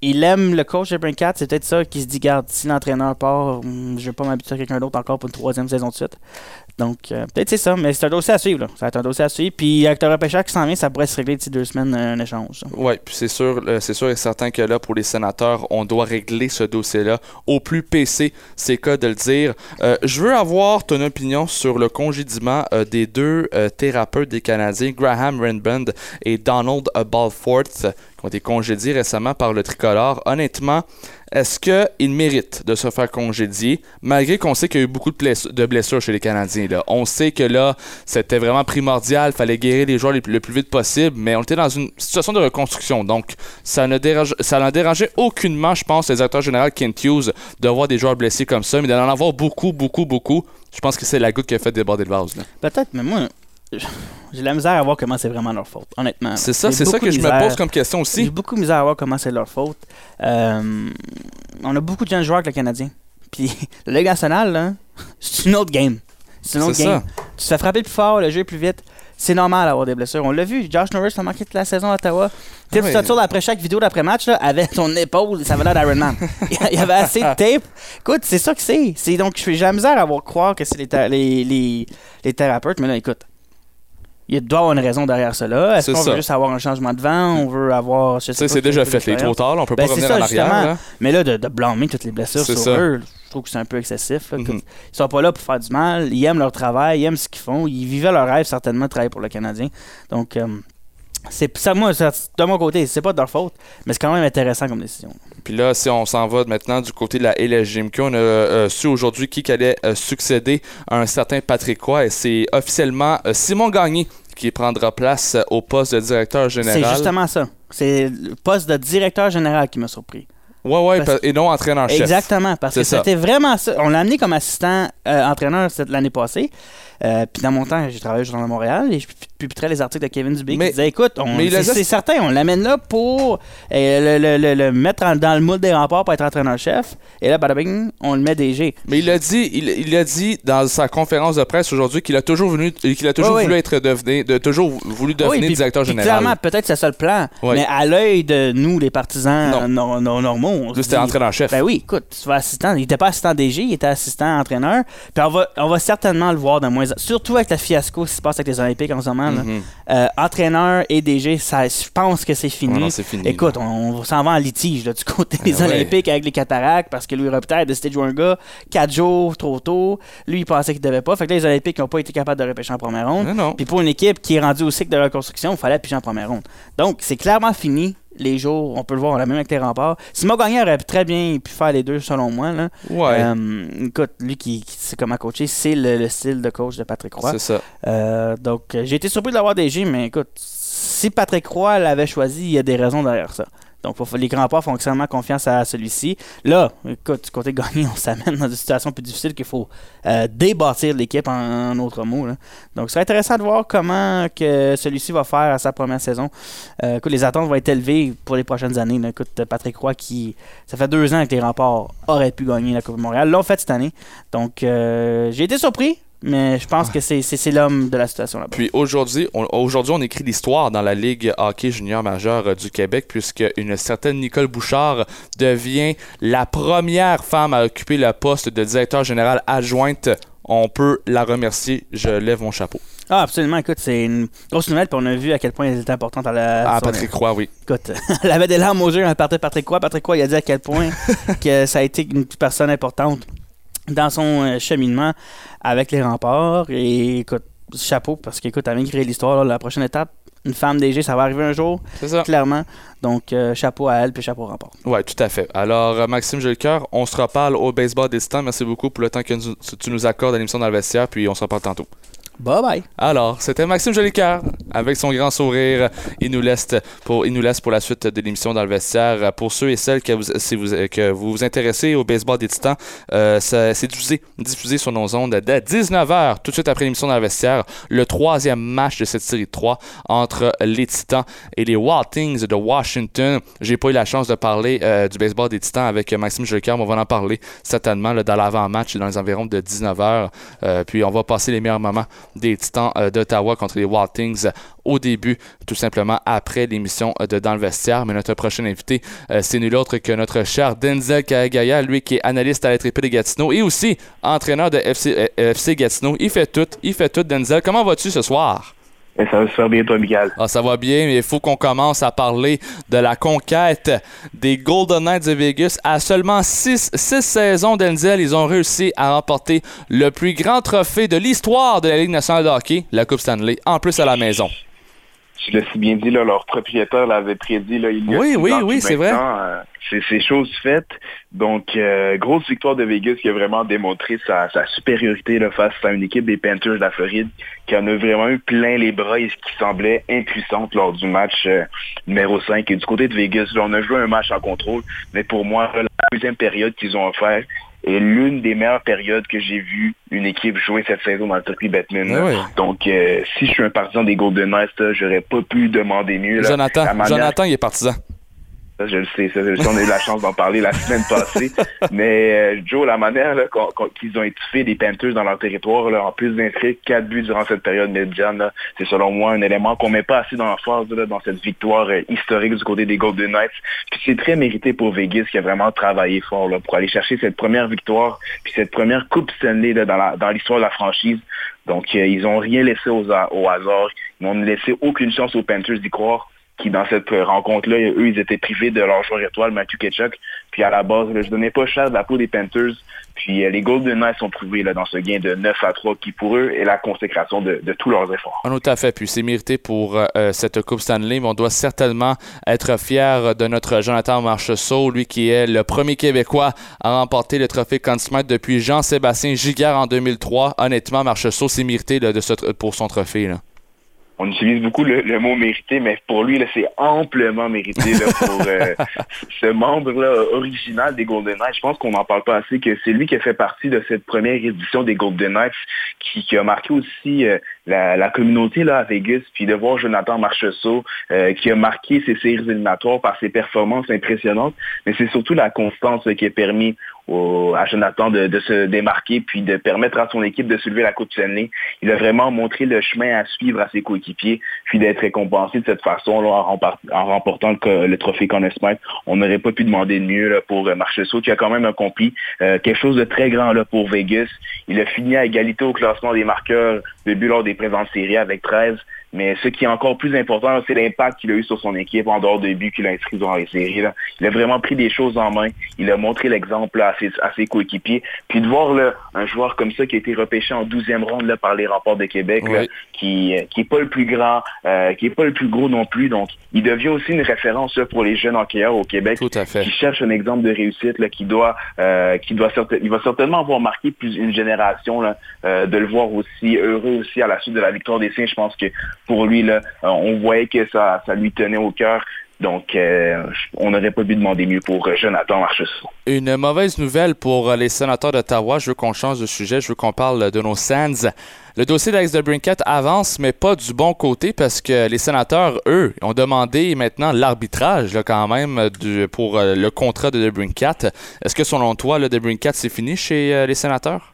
Il aime le coach de Brinkat, c'est peut-être ça qui se dit garde, si l'entraîneur part, hum, je vais pas m'habituer à quelqu'un d'autre encore pour une troisième saison de suite. Donc, euh, peut-être c'est ça, mais c'est un dossier à suivre. Là. Ça va être un dossier à suivre. Puis, avec le repêchage qui s'en vient, ça pourrait se régler d'ici deux semaines, euh, un échange. Oui, puis c'est sûr, euh, c'est sûr et certain que là, pour les sénateurs, on doit régler ce dossier-là au plus PC, c'est cas de le dire. Euh, je veux avoir ton opinion sur le congédiement euh, des deux euh, thérapeutes des Canadiens, Graham Renbund et Donald euh, Balfourth, qui ont été congédiés récemment par le tricolore. Honnêtement, est-ce qu'ils méritent de se faire congédier, malgré qu'on sait qu'il y a eu beaucoup de, bless- de blessures chez les Canadiens? On sait que là, c'était vraiment primordial, fallait guérir les joueurs les- le plus vite possible, mais on était dans une situation de reconstruction, donc ça ne dérange, n'en dérangeait aucunement, je pense, le directeur général Kent Hughes de voir des joueurs blessés comme ça, mais d'en avoir beaucoup, beaucoup, beaucoup. Je pense que c'est la goutte qui a fait déborder le vase. Peut-être, mais moi, j'ai la misère à voir comment c'est vraiment leur faute, honnêtement. C'est ça, J'ai c'est ça que je me pose comme question J'ai aussi. beaucoup de misère à voir comment c'est leur faute. Euh, on a beaucoup de jeunes joueurs avec le Canadien. Puis, la Ligue nationale, c'est une autre game. C'est une autre game. ça. Tu te fais frapper plus fort, le jeu est plus vite. C'est normal d'avoir des blessures. On l'a vu, Josh Norris a manqué toute la saison à Ottawa. Ah tu ouais. te tournes après chaque vidéo d'après-match, avec ton épaule, ça avait l'air d'Iron Man. Il y avait assez de tape. Écoute, c'est ça que c'est. Donc, j'ai la misère à voir croire que c'est les, les, les, les thérapeutes, mais là, écoute. Il doit y avoir une raison derrière cela. Est-ce qu'on veut juste avoir un changement de vent? On veut avoir. c'est déjà fait, il est trop tard, là, on peut Ben, pas revenir ça, en arrière. là. Mais là, de, de blâmer toutes les blessures sur ça. eux, je trouve que c'est un peu excessif. là. Mhm. Ils sont pas là pour faire du mal. Ils aiment leur travail, ils aiment ce qu'ils font. Ils vivaient leur rêve, certainement, de travailler pour le Canadien. Donc, euh, c'est ça, moi, ça, de mon côté, c'est pas de leur faute, mais c'est quand même intéressant comme décision. Puis là, si on s'en va maintenant du côté de la LSGMQ, on a euh, su aujourd'hui qui allait euh, succéder à un certain Patrick Roy et c'est officiellement euh, Simon Gagné qui prendra place au poste de directeur général. C'est justement ça. C'est le poste de directeur général qui m'a surpris. Ouais, ouais, Parce- pa- et non entraîneur-chef. Exactement, parce que c'était vraiment ça. On l'a amené comme assistant euh, entraîneur l'année passée. Euh, puis dans mon temps, j'ai travaillé au Journal de Montréal et je pu- publierais les articles de Kevin Dubé Mais- qui disait écoute, c'est certain, on l'amène là pour euh, le, le- le- le mettre en- dans le moule des remparts pour être entraîneur-chef. Et là, bada bing, on le met DG. Mais il a dit, il, il a dit dans sa conférence de presse aujourd'hui qu'il a toujours venu, qu'il a toujours voulu être devenu, de toujours voulu devenir Oui, directeur général. Clairement, peut-être c'est ça le plan. Mais à l'œil de nous, les partisans Non. euh, nor- nor- normaux, on se Lui, c'était entraîneur-chef. Ben oui, écoute, tu vas assistant. Il n'était pas assistant DG, il était assistant entraîneur. Puis on va, on va certainement le voir de moins Surtout avec le fiasco qui se passe avec les Olympiques en ce moment. là. Mhm. Euh, entraîneur et DG, je pense que c'est fini. Ouais, non, c'est fini. Écoute, on, on s'en va en litige là, du côté des Ah ouais. Olympiques avec les cataractes parce que Louis Robitaille a décidé de jouer un gars 4 jours trop tôt. Lui, il pensait qu'il devait pas. Fait que là, les Olympiques n'ont pas été capables de repêcher en première ronde. Puis pour une équipe qui est rendue au cycle de reconstruction, il fallait piger en première ronde. Donc, c'est clairement fini. Les jours, on peut le voir, on l'a même avec les remparts. Simon Gagné aurait très bien pu faire les deux, selon moi. Là. Ouais. Euh, écoute, lui qui, qui sait comment coacher, c'est le, le style de coach de Patrick Roy. c'est ça. Euh, donc, euh, j'ai été surpris de l'avoir DG, mais écoute, si Patrick Roy l'avait choisi, il y a des raisons derrière ça. Donc, les pas font extrêmement confiance à celui-ci. Là, écoute, du côté gagné, on s'amène dans une situation plus difficile qu'il faut euh, débâtir l'équipe en, mots. là. Donc, ce serait intéressant de voir comment que celui-ci va faire à sa première saison. Euh, écoute, les attentes vont être élevées pour les prochaines années. là. Écoute, Patrick Roy, qui, ça fait deux ans que les remparts auraient pu gagner la Coupe de Montréal, l'ont fait cette année. Donc, euh, j'ai été surpris, mais je pense que c'est- l'homme de la situation là-bas. Puis aujourd'hui, on, aujourd'hui, on écrit l'histoire dans la Ligue hockey junior majeur euh, du Québec, puisque une certaine Nicole Bouchard devient la première femme à occuper le poste de directeur général adjointe. On peut la remercier. Je lève mon chapeau. Ah, absolument. Écoute, c'est une grosse nouvelle. Puis on a vu à quel point elle était importante à la. Ah, Patrick Roy, oui. Écoute, elle avait des larmes aux yeux elle partait de Patrick Roy. Patrick Roy, il a dit à quel point que ça a été une personne importante dans son euh, cheminement avec les remparts. Et écoute, chapeau, parce qu'écoute, elle vient créer l'histoire. La prochaine étape, une femme DG, ça va arriver un jour, C'est ça. clairement. Donc, euh, chapeau à elle, puis chapeau au rempart. Oui, tout à fait. Alors, euh, Maxime Jolicoeur, on se reparle au baseball des. Merci beaucoup pour le temps que nous- tu nous accordes à l'émission dans le vestiaire, puis on se reparle tantôt. Bye bye. Alors, c'était Maxime Jolicoeur avec son grand sourire. Il nous laisse pour, il nous laisse pour la suite de l'émission dans le vestiaire. Pour ceux et celles que vous, vous, que vous vous intéressez au baseball des Titans, euh, c'est diffusé, diffusé sur nos ondes dès 19h, tout de suite après l'émission dans le vestiaire. Le troisième match de cette série de 3 entre les Titans et les Wild de Washington. J'ai pas eu la chance de parler euh, du baseball des Titans avec Maxime Jolicoeur, mais on va en parler certainement dans l'avant-match dans les environs de 19h. Euh, puis on va passer les meilleurs moments des Titans euh, d'Ottawa contre les Wild Things au début, tout simplement après l'émission euh, de Dans le vestiaire. Mais notre prochain invité, euh, c'est nul autre que notre cher Denzel Kagaya, lui qui est analyste à la Tripée de Gatineau et aussi entraîneur de FC, euh, FC Gatineau. Il fait tout, il fait tout. Denzel, comment vas-tu ce soir? Ça va bien, toi, Michael. Ah, ça va bien, mais il faut qu'on commence à parler de la conquête des Golden Knights de Vegas. À seulement six saisons d'Enzel, ils ont réussi à remporter le plus grand trophée de l'histoire de la Ligue nationale de hockey, la Coupe Stanley, en plus à la maison. Tu l'as si bien dit, là, leur propriétaire l'avait prédit là, il y a Oui, oui, oui, c'est vrai. euh, c'est chose faite. Donc, euh, grosse victoire de Vegas qui a vraiment démontré sa, sa supériorité là, face à une équipe des Panthers de la Floride qui en a vraiment eu plein les bras et qui semblait impuissante lors du match euh, numéro 5. Et du côté de Vegas, là, on a joué un match en contrôle, mais pour moi, la deuxième période qu'ils ont offert est l'une des meilleures périodes que j'ai vu une équipe jouer cette saison dans le circuit Batman. Ah oui. Donc, euh, si je suis un partisan des Golden Knights, j'aurais pas pu demander mieux. là. Jonathan, manière- Jonathan, il est partisan. Ça, je le sais, ça, je le sais, on a eu la chance d'en parler la semaine passée. Mais euh, Joe, la manière qu'ils ont étouffé les Panthers dans leur territoire, là, en plus d'inscrire quatre buts durant cette période médiane, c'est selon moi un élément qu'on met pas assez dans la là, dans cette victoire euh, historique du côté des Golden Knights. Puis c'est très mérité pour Vegas qui a vraiment travaillé fort là, pour aller chercher cette première victoire, puis cette première Coupe Stanley là, dans l'histoire de la franchise. Donc euh, ils ont rien laissé aux au hasard. Ils n'ont laissé aucune chance aux Panthers d'y croire qui dans cette rencontre-là, eux, ils étaient privés de leur joueur étoile, Matthew Ketchuk. Puis à la base, là, je donnais pas cher de la peau des Panthers. Puis euh, les Golden Knights sont prouvés là, dans ce gain de 9 à 3 qui pour eux est la consécration de, tous leurs efforts. Non, tout à fait. Puis c'est mérité pour euh, euh, cette Coupe Stanley, mais on doit certainement être fier de notre Jonathan Marcheseau, lui qui est le premier Québécois à remporter le trophée Conn Smythe depuis Jean-Sébastien Giguère en 2003. Honnêtement, Marcheseau, c'est mérité là, de ce pour son trophée. Là. On utilise beaucoup le, le mot mérité, mais pour lui, là, c'est amplement mérité là, pour euh, ce membre-là original des Golden Knights. Je pense qu'on n'en parle pas assez, que c'est lui qui a fait partie de cette première édition des Golden Knights, qui, qui a marqué aussi euh, la, la communauté là, à Vegas, puis de voir Jonathan Marchessault, euh, qui a marqué ses séries éliminatoires par ses performances impressionnantes, mais c'est surtout la constance là, qui a permis au- à Jonathan de, de se démarquer puis de permettre à son équipe de soulever la Coupe Stanley. Il a vraiment montré le chemin à suivre à ses coéquipiers puis d'être récompensé de cette façon là, en, remportant le, le trophée Conn Smythe. On n'aurait pas pu demander de mieux là, pour euh, Marchessault qui a quand même accompli euh, quelque chose de très grand là, pour Vegas. Il a fini à égalité au classement des marqueurs de but lors des présentes séries avec 13. Mais ce qui est encore plus important, c'est l'impact qu'il a eu sur son équipe en dehors de buts qu'il a inscrits durant les séries. Là. Il a vraiment pris des choses en main. Il a montré l'exemple à ses, à ses coéquipiers. Puis de voir là, un joueur comme ça qui a été repêché en 12e ronde là, par les remports de Québec, là, qui euh, qui est pas le plus grand, euh, qui est pas le plus gros non plus. Donc, il devient aussi une référence là, pour les jeunes hockeyeurs au Québec Tout à fait. qui cherche un exemple de réussite là, qui doit euh, qui doit il va certainement avoir marqué plus une génération là, euh, de le voir aussi heureux aussi à la suite de la victoire des Saints. Je pense que pour lui euh, on voyait que ça lui tenait au cœur. Donc euh, on n'aurait pas pu demander mieux pour euh, Jonathan Marchessault. Une mauvaise nouvelle pour les sénateurs d'Ottawa. Je veux qu'on change de sujet. Je veux qu'on parle de nos Sands. Le dossier d'Alex de Brinkett avance, mais pas du bon côté parce que les sénateurs, eux, ont demandé maintenant l'arbitrage quand même du- pour le contrat de De Brinkett. Est-ce que selon toi, le De Brinkett, c'est fini chez les sénateurs?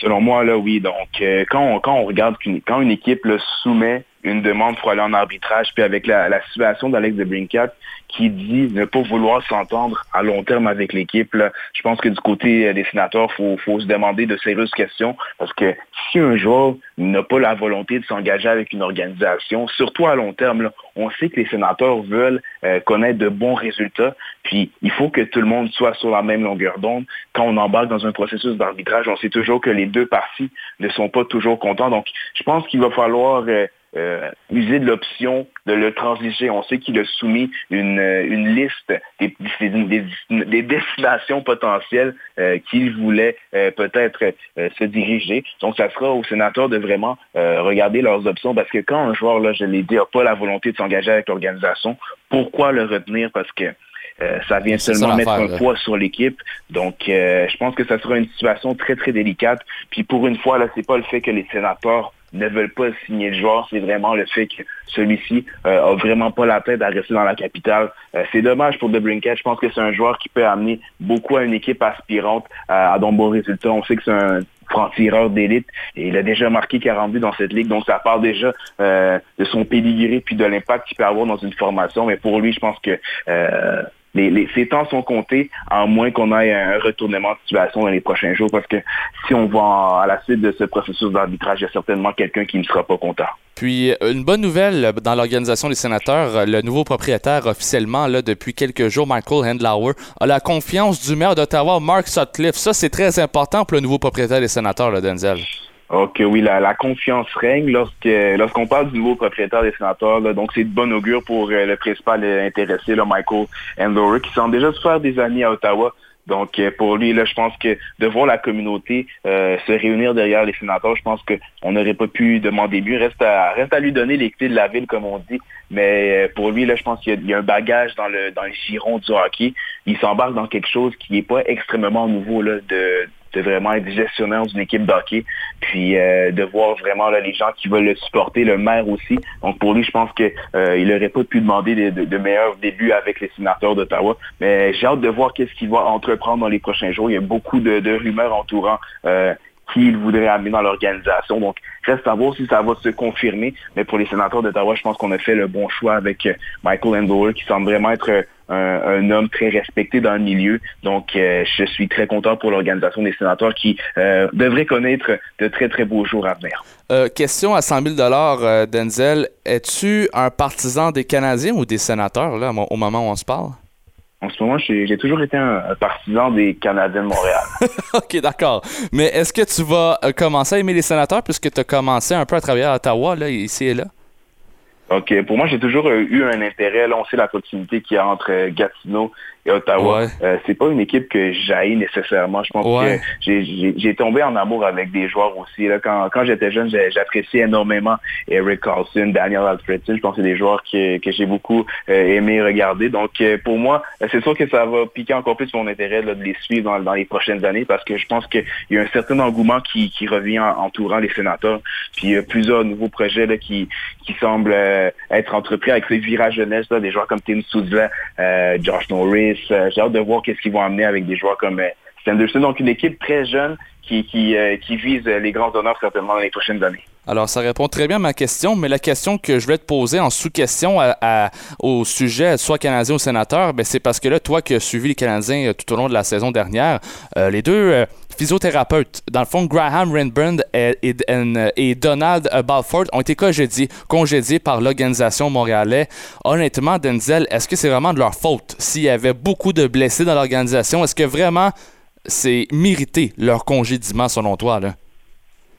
Selon moi, là, oui. Donc, euh, quand, on, quand on regarde quand une équipe là, soumet une demande pour aller en arbitrage, puis avec la, la situation d'Alex de Brincat qui dit ne pas vouloir s'entendre à long terme avec l'équipe, je pense que du côté euh, des sénateurs, il faut, faut se demander de sérieuses questions parce que si un joueur n'a pas la volonté de s'engager avec une organisation, surtout à long terme, là, on sait que les sénateurs veulent euh, connaître de bons résultats, puis il faut que tout le monde soit sur la même longueur d'onde. Quand on embarque dans un processus d'arbitrage, on sait toujours que les deux parties ne sont pas toujours contents. Donc, je pense qu'il va falloir euh, euh, user de l'option de le transiger. On sait qu'il a soumis une, euh, une liste des, des, des destinations potentielles euh, qu'il voulait peut-être se diriger. Donc, ça sera aux sénateurs de vraiment regarder leurs options parce que quand un joueur, là, je l'ai dit, n'a pas la volonté de s'engager avec l'organisation, pourquoi le retenir? Parce que ça vient seulement mettre un poids sur l'équipe. Donc, je pense que ça sera une situation très, très délicate. Puis pour une fois, là, c'est pas le fait que les sénateurs ne veulent pas signer le joueur, c'est vraiment le fait que celui-ci euh, a vraiment pas la tête à rester dans la capitale. Euh, c'est dommage pour Debrinket. Je pense que c'est un joueur qui peut amener beaucoup à une équipe aspirante à, à de résultats. On sait que c'est un franc-tireur d'élite et il a déjà marqué 40 buts dans cette ligue. Donc ça part déjà euh, de son pédigré puis de l'impact qu'il peut avoir dans une formation. Mais pour lui, je pense que euh, les, les, ces temps sont comptés, à moins qu'on ait un retournement de situation dans les prochains jours, parce que si on va à la suite de ce processus d'arbitrage, il y a certainement quelqu'un qui ne sera pas content. Puis, euh, une bonne nouvelle dans l'organisation des sénateurs, le nouveau propriétaire officiellement, là, depuis quelques jours, Michael Handlauer, a la confiance du maire d'Ottawa, Mark Sutcliffe. Ça, c'est très important pour le nouveau propriétaire des sénateurs, là, Denzel. Ok, oui, la, confiance règne lorsque lorsqu'on parle du nouveau propriétaire des sénateurs. donc, c'est de bon augure pour euh, le principal intéressé, là, Michael Endover, qui semble déjà se faire des amis à Ottawa. Donc, euh, pour lui, là, je pense que de voir la communauté euh, se réunir derrière les sénateurs, je pense qu'on n'aurait pas pu demander mieux. Reste à, reste à lui donner les clés de la ville, comme on dit. Mais pour lui, là, je pense qu'il y, a un bagage dans le dans giron du hockey. Il s'embarque dans quelque chose qui n'est pas extrêmement nouveau là, de de vraiment être gestionnaire d'une équipe d'hockey, puis euh, de voir vraiment là, les gens qui veulent le supporter, le maire aussi. Donc pour lui, je pense qu'il euh, il n'aurait pas pu demander de, de, meilleurs débuts avec les sénateurs d'Ottawa. Mais j'ai hâte de voir qu'est-ce qu'il va entreprendre dans les prochains jours. Il y a beaucoup de, de rumeurs entourant euh, qu'il voudrait amener dans l'organisation. Donc, reste à voir si ça va se confirmer. Mais pour les sénateurs d'Ottawa, je pense qu'on a fait le bon choix avec Michael Endower, qui semble vraiment être un, homme très respecté dans le milieu. Donc, euh, je suis très content pour l'organisation des sénateurs qui euh, devrait connaître de très, très beaux jours à venir. Euh, question à 100 000 Denzel. Es-tu un partisan des Canadiens ou des sénateurs là, au moment où on se parle? En ce moment, j'ai toujours été un, partisan des Canadiens de Montréal. OK, d'accord. Mais est-ce que tu vas commencer à aimer les sénateurs puisque tu as commencé un peu à travailler à Ottawa, là, ici et là? OK. Pour moi, j'ai toujours eu un intérêt. Là, on sait la proximité qu'il y a entre Gatineau et Ottawa. Euh, c'est pas une équipe que j'aille nécessairement. Je pense que j'ai tombé en amour avec des joueurs aussi. Là, quand quand j'étais jeune, j'appréciais énormément Eric Carlson, Daniel Alfredson. Je pense que c'est des joueurs que, que j'ai beaucoup euh, aimé regarder. Donc, euh, pour moi, c'est sûr que ça va piquer encore plus mon intérêt là, de les suivre dans, dans, les prochaines années parce que je pense qu'il y a un certain engouement qui, qui revient entourant les sénateurs. Puis, il y a plusieurs nouveaux projets là, qui, qui semblent être entrepris avec ces virages jeunesse, là, des joueurs comme Tim Souza, Josh Norris, j'ai hâte de voir qu'est-ce qu'ils vont amener avec des joueurs comme euh, Sanderson. Donc, une équipe très jeune qui, qui, euh, qui vise les grands honneurs certainement dans les prochaines années. Alors, ça répond très bien à ma question, mais la question que je voulais te poser en sous-question au sujet, soit canadien ou sénateur, ben, c'est parce que là, toi qui as suivi les Canadiens tout au long de la saison dernière, les deux physiothérapeutes. Dans le fond, Graham Renbrand et, Donald Balford ont été congédiés, par l'organisation montréalais. Honnêtement, Denzel, est-ce que c'est vraiment de leur faute? S'il y avait beaucoup de blessés dans l'organisation? Est-ce que vraiment c'est mérité leur congédiement selon toi?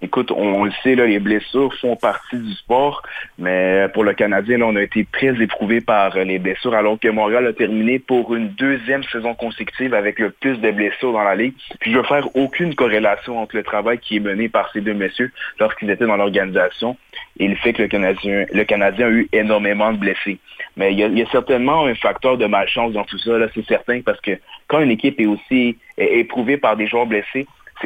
Écoute, on, le sait, là, les blessures font partie du sport, mais pour le Canadien, on a été très éprouvé par les blessures, alors que Montréal a terminé pour une deuxième saison consécutive avec le plus de blessures dans la ligue. Puis je veux faire aucune corrélation entre le travail qui est mené par ces deux messieurs lorsqu'ils étaient dans l'organisation et le fait que le Canadien, le a eu énormément de blessés. Mais il y, a, il y a certainement un facteur de malchance dans tout ça, c'est certain, parce que quand une équipe est aussi éprouvée par des joueurs blessés,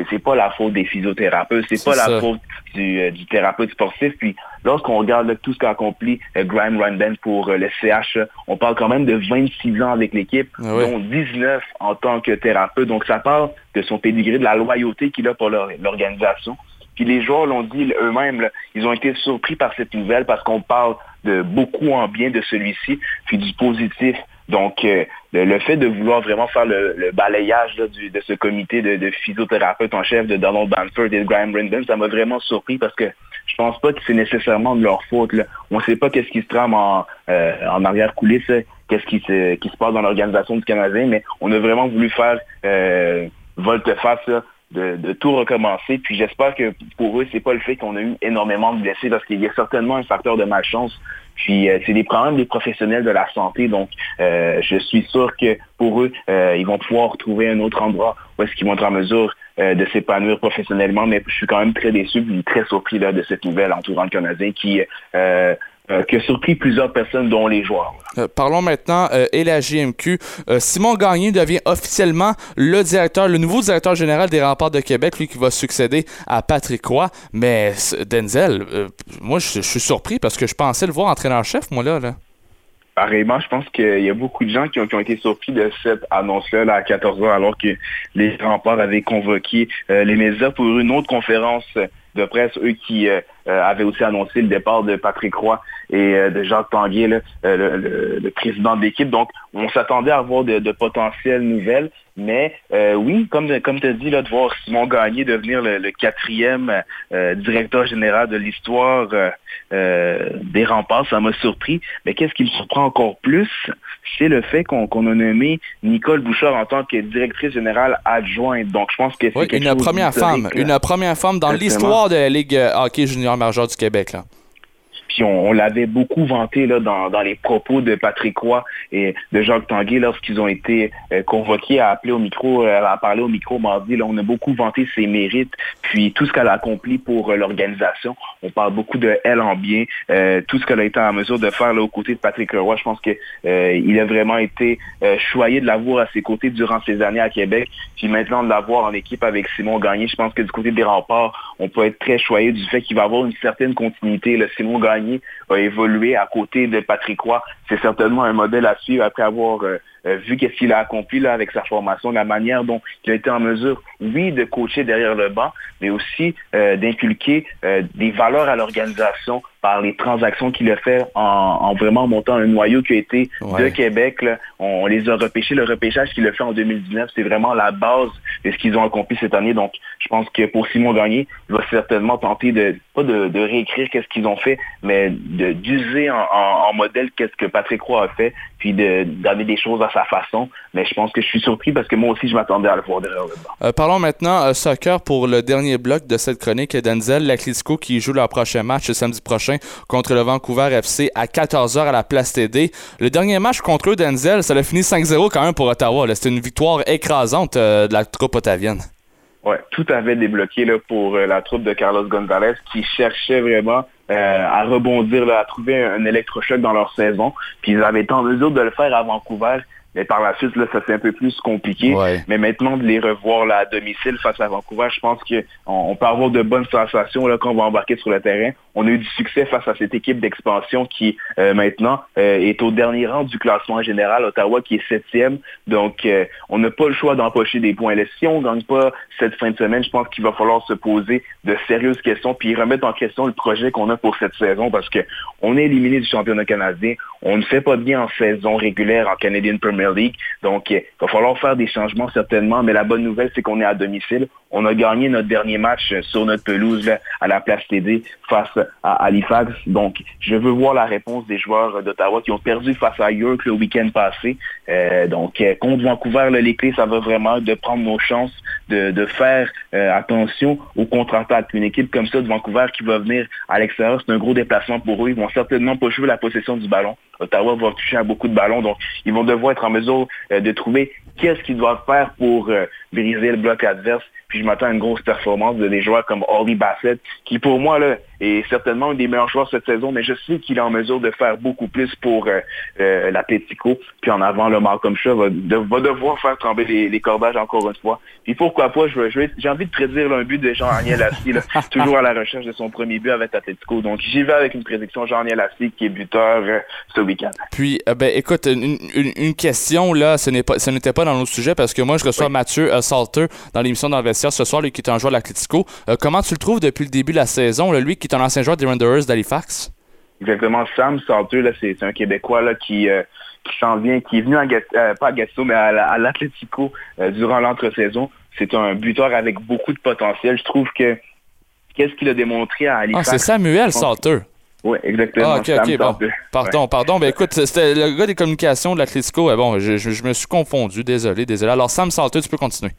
c'est pas la faute des physiothérapeutes, c'est pas la faute euh, du, thérapeute sportif. Puis lorsqu'on regarde tout ce qu'a accompli euh, Graham pour euh, le CH, on parle quand même de 26 ans avec l'équipe, ah dont 19 en tant que thérapeute. Donc ça parle de son pédigré, de la loyauté qu'il a pour l'organisation. Puis les joueurs l'ont dit eux-mêmes, ils ont été surpris par cette nouvelle parce qu'on parle de beaucoup en bien de celui-ci, puis du positif donc, euh, le, fait de vouloir vraiment faire le, balayage de ce comité de, de, physiothérapeutes en chef de Donald Banford et de Graham Brindon, ça m'a vraiment surpris parce que je pense pas que c'est nécessairement de leur faute. On ne sait pas qu'est-ce qui se trame en, euh, en arrière-coulisse, qu'est-ce qui se, qui se passe dans l'organisation du Canadien, mais on a vraiment voulu faire euh, volte-face de, tout recommencer. Puis j'espère que pour eux, c'est pas le fait qu'on a eu énormément de blessés, parce qu'il y a certainement un facteur de malchance. Puis euh, c'est des problèmes des professionnels de la santé, donc euh, je suis sûr que pour eux, euh, ils vont pouvoir trouver un autre endroit où est-ce qu'ils vont être en mesure de s'épanouir professionnellement. Mais je suis quand même très déçu et très surpris de cette nouvelle entourant le Canadien qui euh, qui a surpris plusieurs personnes, dont les joueurs. Euh, parlons maintenant euh, et la JMQ. Euh, Simon Gagné devient officiellement le directeur, le nouveau directeur général des Remparts de Québec, lui qui va succéder à Patrick Roy. Mais Denzel, euh, moi je, je suis surpris parce que je pensais le voir entraîneur-chef, moi là. là. Pareillement, je pense qu'il y a beaucoup de gens qui ont, qui ont été surpris de cette annonce-là là, à 14 heures, alors que les remparts avaient convoqué euh, les médias pour une autre conférence de presse, eux qui euh, avaient aussi annoncé le départ de Patrick Roy et euh, de Jacques Tanguay, là, euh, le, le- le président de l'équipe. Donc, on s'attendait à avoir de, de potentielles nouvelles. Mais euh, oui, comme, comme tu as dit, là, de voir Simon Gagné devenir le, le quatrième euh, directeur général de l'histoire euh, euh, des remparts, ça m'a surpris. Mais qu'est-ce qui me surprend encore plus, c'est le fait qu'on a nommé Nicole Bouchard en tant que directrice générale adjointe. Donc, je pense que c'est Oui, une chose première femme, là. une première femme dans l'histoire de la Ligue euh, hockey junior majeur du Québec. Là. On, l'avait beaucoup vanté là, dans, les propos de Patrick Roy et de Jacques Tanguay lorsqu'ils ont été euh, convoqués à appeler au micro, euh, à parler au micro mardi. Là, on a beaucoup vanté ses mérites, puis tout ce qu'elle a accompli pour euh, l'organisation. On parle beaucoup de elle en bien, tout ce qu'elle a été en mesure de faire là, aux côtés de Patrick Roy. Je pense que euh, il a vraiment été choyé de l'avoir à ses côtés durant ces années à Québec. Puis maintenant de l'avoir en équipe avec Simon Gagné, je pense que du côté des remparts, on peut être très choyé du fait qu'il va avoir une certaine continuité. Le Simon Gagné compagnie a évolué à côté de Patrick Roy. C'est certainement un modèle à suivre après avoir euh, euh, vu qu'est-ce qu'il a accompli là avec sa formation, la manière dont il a été en mesure, oui, de coacher derrière le banc, mais aussi euh, d'inculquer euh, des valeurs à l'organisation par les transactions qu'il a fait en, en vraiment montant un noyau qui a été Ouais. de Québec. là. On, on les a repêchés. Le repêchage qu'il a fait en 2019, c'est vraiment la base de ce qu'ils ont accompli cette année. Donc, je pense que pour Simon Gagné, il va certainement tenter de pas de, de réécrire qu'est-ce qu'ils ont fait, mais d'user en, en- en modèle qu'est-ce que Patrick Roy a fait, puis de d'amener des choses à sa façon. Mais je pense que je suis surpris parce que moi aussi, je m'attendais à le voir derrière le banc. Euh, parlons maintenant euh, soccer pour le dernier bloc de cette chronique. Denzel, l'Atlético qui joue leur prochain match le samedi prochain contre le Vancouver FC à 14h à la Place TD. Le dernier match contre eux, Denzel, ça a fini 5-0 quand même pour Ottawa. C'était une victoire écrasante euh, de la troupe ottavienne. Ouais, tout avait débloqué là, pour euh, la troupe de Carlos Gonzalez qui cherchait vraiment euh, à rebondir, à trouver un, un électrochoc dans leur saison. Puis ils avaient été en mesure de le faire à Vancouver. Mais par la suite, là, ça c'est un peu plus compliqué. Ouais. Mais maintenant, de les revoir là, à domicile face à Vancouver, je pense qu'on on peut avoir de bonnes sensations là, quand on va embarquer sur le terrain. On a eu du succès face à cette équipe d'expansion qui, euh, maintenant, euh, est au dernier rang du classement général. Ottawa qui est septième. Donc, euh, on n'a pas le choix d'empocher des points. Là, si on ne gagne pas cette fin de semaine, je pense qu'il va falloir se poser de sérieuses questions puis remettre en question le projet qu'on a pour cette saison parce que on est éliminé du championnat canadien. On ne fait pas bien en saison régulière en Canadian Premier League. Donc, euh, il va falloir faire des changements certainement. Mais la bonne nouvelle, c'est qu'on est à domicile. On a gagné notre dernier match euh, sur notre pelouse à la place TD face à Halifax. Donc, je veux voir la réponse des joueurs euh, d'Ottawa qui ont perdu face à York le week-end passé. Euh, donc, euh, contre Vancouver, là, les clés, ça va vraiment de prendre nos chances, de, de faire euh, attention aux contre-attaques. Une équipe comme ça de Vancouver qui va venir à l'extérieur, c'est un gros déplacement pour eux. Ils vont certainement pas jouer la possession du ballon. Ottawa va toucher à beaucoup de ballons, donc ils vont devoir être en mesure euh, de trouver qu'est-ce qu'ils doivent faire pour euh, briser le bloc adverse. Puis je m'attends à une grosse performance de des joueurs comme Holly Bassett, qui pour moi là, est certainement un des meilleurs joueurs cette saison, mais je sais qu'il est en mesure de faire beaucoup plus pour euh, euh, l'Atletico. Puis en avant, le Malcolm Shaw va, de- va devoir faire trembler les, les cordages encore une fois. Puis pourquoi pas, je vais- je j'ai envie de prédire là, un but de Jean-Ariel Lassie, là, toujours à la recherche de son premier but avec l'Atletico. Donc j'y vais avec une prédiction Jean-Ariel Lassie qui est buteur euh, ce week-end. Puis, euh, ben, écoute, une, une- une question, là, ce n'est pas, ce n'était pas dans nos sujets parce que moi, je reçois Mathieu Salter dans l'émission vestiaire ce soir, lui qui est un joueur de l'Atlético. Euh, comment tu le trouves depuis le début de la saison, là, lui qui est un ancien joueur des Wanderers d'Halifax? Exactement. Sam Salter, là, c'est un Québécois là, qui, euh, qui s'en vient, qui est venu à euh, pas à Gatineau, mais à, la- à l'Atlético euh, durant l'entre-saison. C'est un buteur avec beaucoup de potentiel. Je trouve que qu'est-ce qu'il a démontré à Ah, Halifax? c'est Samuel Salter. Oui, exactement. Ah, ok, Sam ok, bon. Pardon, pardon. Ben écoute, c'était le gars des communications de l'Atlético. Bon, je, je- je me suis confondu. Désolé, désolé. Alors, Sam Salter, tu peux continuer.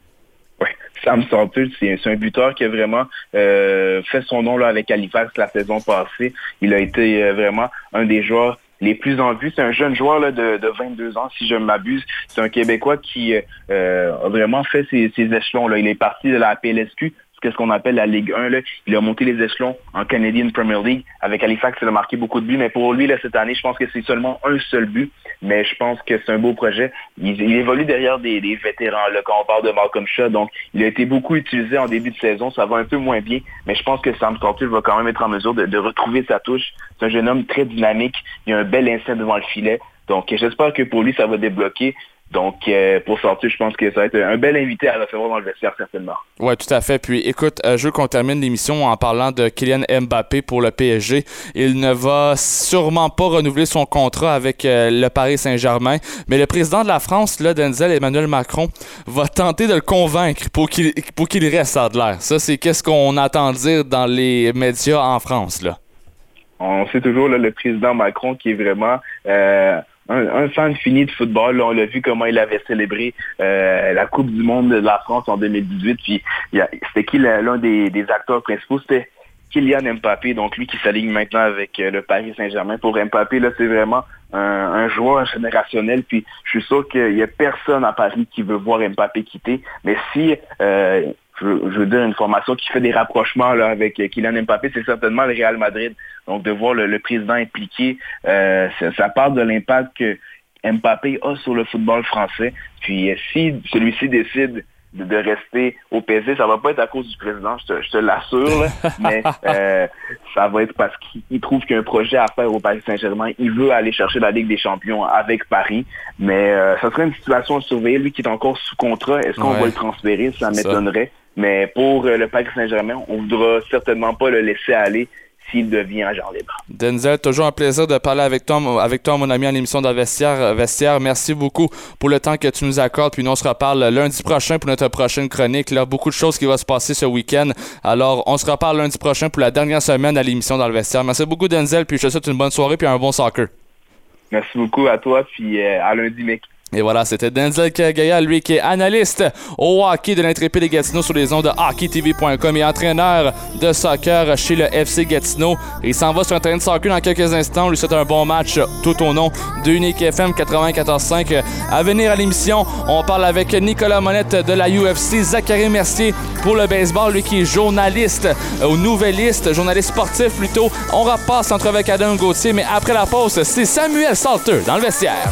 Sam Salter, c'est c'est un buteur qui a vraiment euh, fait son nom là, avec Halifax la saison passée. Il a été euh, vraiment un des joueurs les plus en vue. C'est un jeune joueur là, de, de 22 ans, si je ne m'abuse. C'est un Québécois qui euh, a vraiment fait ses, ses échelons. Là. Il est parti de la PLSQ ce qu'on appelle la Ligue 1. Là. Il a monté les échelons en Canadian Premier League. Avec Halifax, il a marqué beaucoup de buts, mais pour lui, là, cette année, je pense que c'est seulement un seul but. Mais je pense que c'est un beau projet. Il, évolue derrière des, vétérans, là, quand on parle de Malcolm Shaw. Donc, il a été beaucoup utilisé en début de saison. Ça va un peu moins bien, mais je pense que Sam Torture va quand même être en mesure de, de retrouver sa touche. C'est un jeune homme très dynamique. Il a un bel instinct devant le filet. Donc, j'espère que pour lui, ça va débloquer. Donc, euh, pour sortir, je pense que ça va être un bel invité à recevoir dans le vestiaire, certainement. Oui, tout à fait. Puis, écoute, euh, je veux qu'on termine l'émission en parlant de Kylian Mbappé pour le PSG. Il ne va sûrement pas renouveler son contrat avec euh, le Paris Saint-Germain, mais le président de la France, là, Denzel Emmanuel Macron, va tenter de le convaincre pour qu'il pour qu'il reste à de l'air. Ça, c'est qu'est-ce qu'on attend dire dans les médias en France, là. On sait toujours là, le président Macron qui est vraiment euh, un, un, fan fini de football. Là, on l'a vu comment il avait célébré euh, la Coupe du Monde de la France en 2018. Puis c'était qui l'un des, des, acteurs principaux? C'était Kylian Mbappé, donc lui qui s'aligne maintenant avec euh, le Paris Saint-Germain. Pour Mbappé, là, c'est vraiment un, un, joueur générationnel. Puis je suis sûr qu'il y a personne à Paris qui veut voir Mbappé quitter. Mais si euh, je, veux dire, une formation qui fait des rapprochements là, avec Kylian Mbappé, c'est certainement le Real Madrid. Donc, de voir le, le président impliqué, euh, ça, ça, part de l'impact que Mbappé a sur le football français. Puis, si celui-ci décide de, de, rester au PSG, ça va pas être à cause du président, je te, je te l'assure, mais euh, ça va être parce qu'il trouve qu'il y a un projet à faire au Paris Saint-Germain. Il veut aller chercher la Ligue des Champions avec Paris, mais euh, ça serait une situation à surveiller. Lui qui est encore sous contrat, est-ce qu'on ouais. va le transférer? Ça m'étonnerait. Mais pour euh, le Paris Saint-Germain, on ne voudra certainement pas le laisser aller s'il devient agent libre. Denzel, toujours un plaisir de parler avec toi, avec toi mon ami, en émission de Vestiaire. Vestiaire. Merci beaucoup pour le temps que tu nous accordes. Puis nous, on se reparle lundi prochain pour notre prochaine chronique. Il y a beaucoup de choses qui vont se passer ce week-end. Alors, on se reparle lundi prochain pour la dernière semaine à l'émission dans le Vestiaire. Merci beaucoup, Denzel. Puis je te souhaite une bonne soirée puis un bon soccer. Merci beaucoup à toi. Puis euh, à lundi, mec. Et voilà, c'était Denzel Kagaya, lui qui est analyste au hockey de l'Intrépide des Gatineau sur les ondes de hockeytv.com et entraîneur de soccer chez le FC Gatineau. Il s'en va sur un terrain de soccer dans quelques instants. Lui souhaite un bon match tout au nom de Unique FM 94.5. À venir à l'émission, on parle avec Nicolas Monette de la UFC, Zachary Mercier pour le baseball, lui qui est journaliste au Nouvelliste, journaliste sportif plutôt. On repasse entre avec Adam Gauthier, mais après la pause, c'est Samuel Salter dans le vestiaire.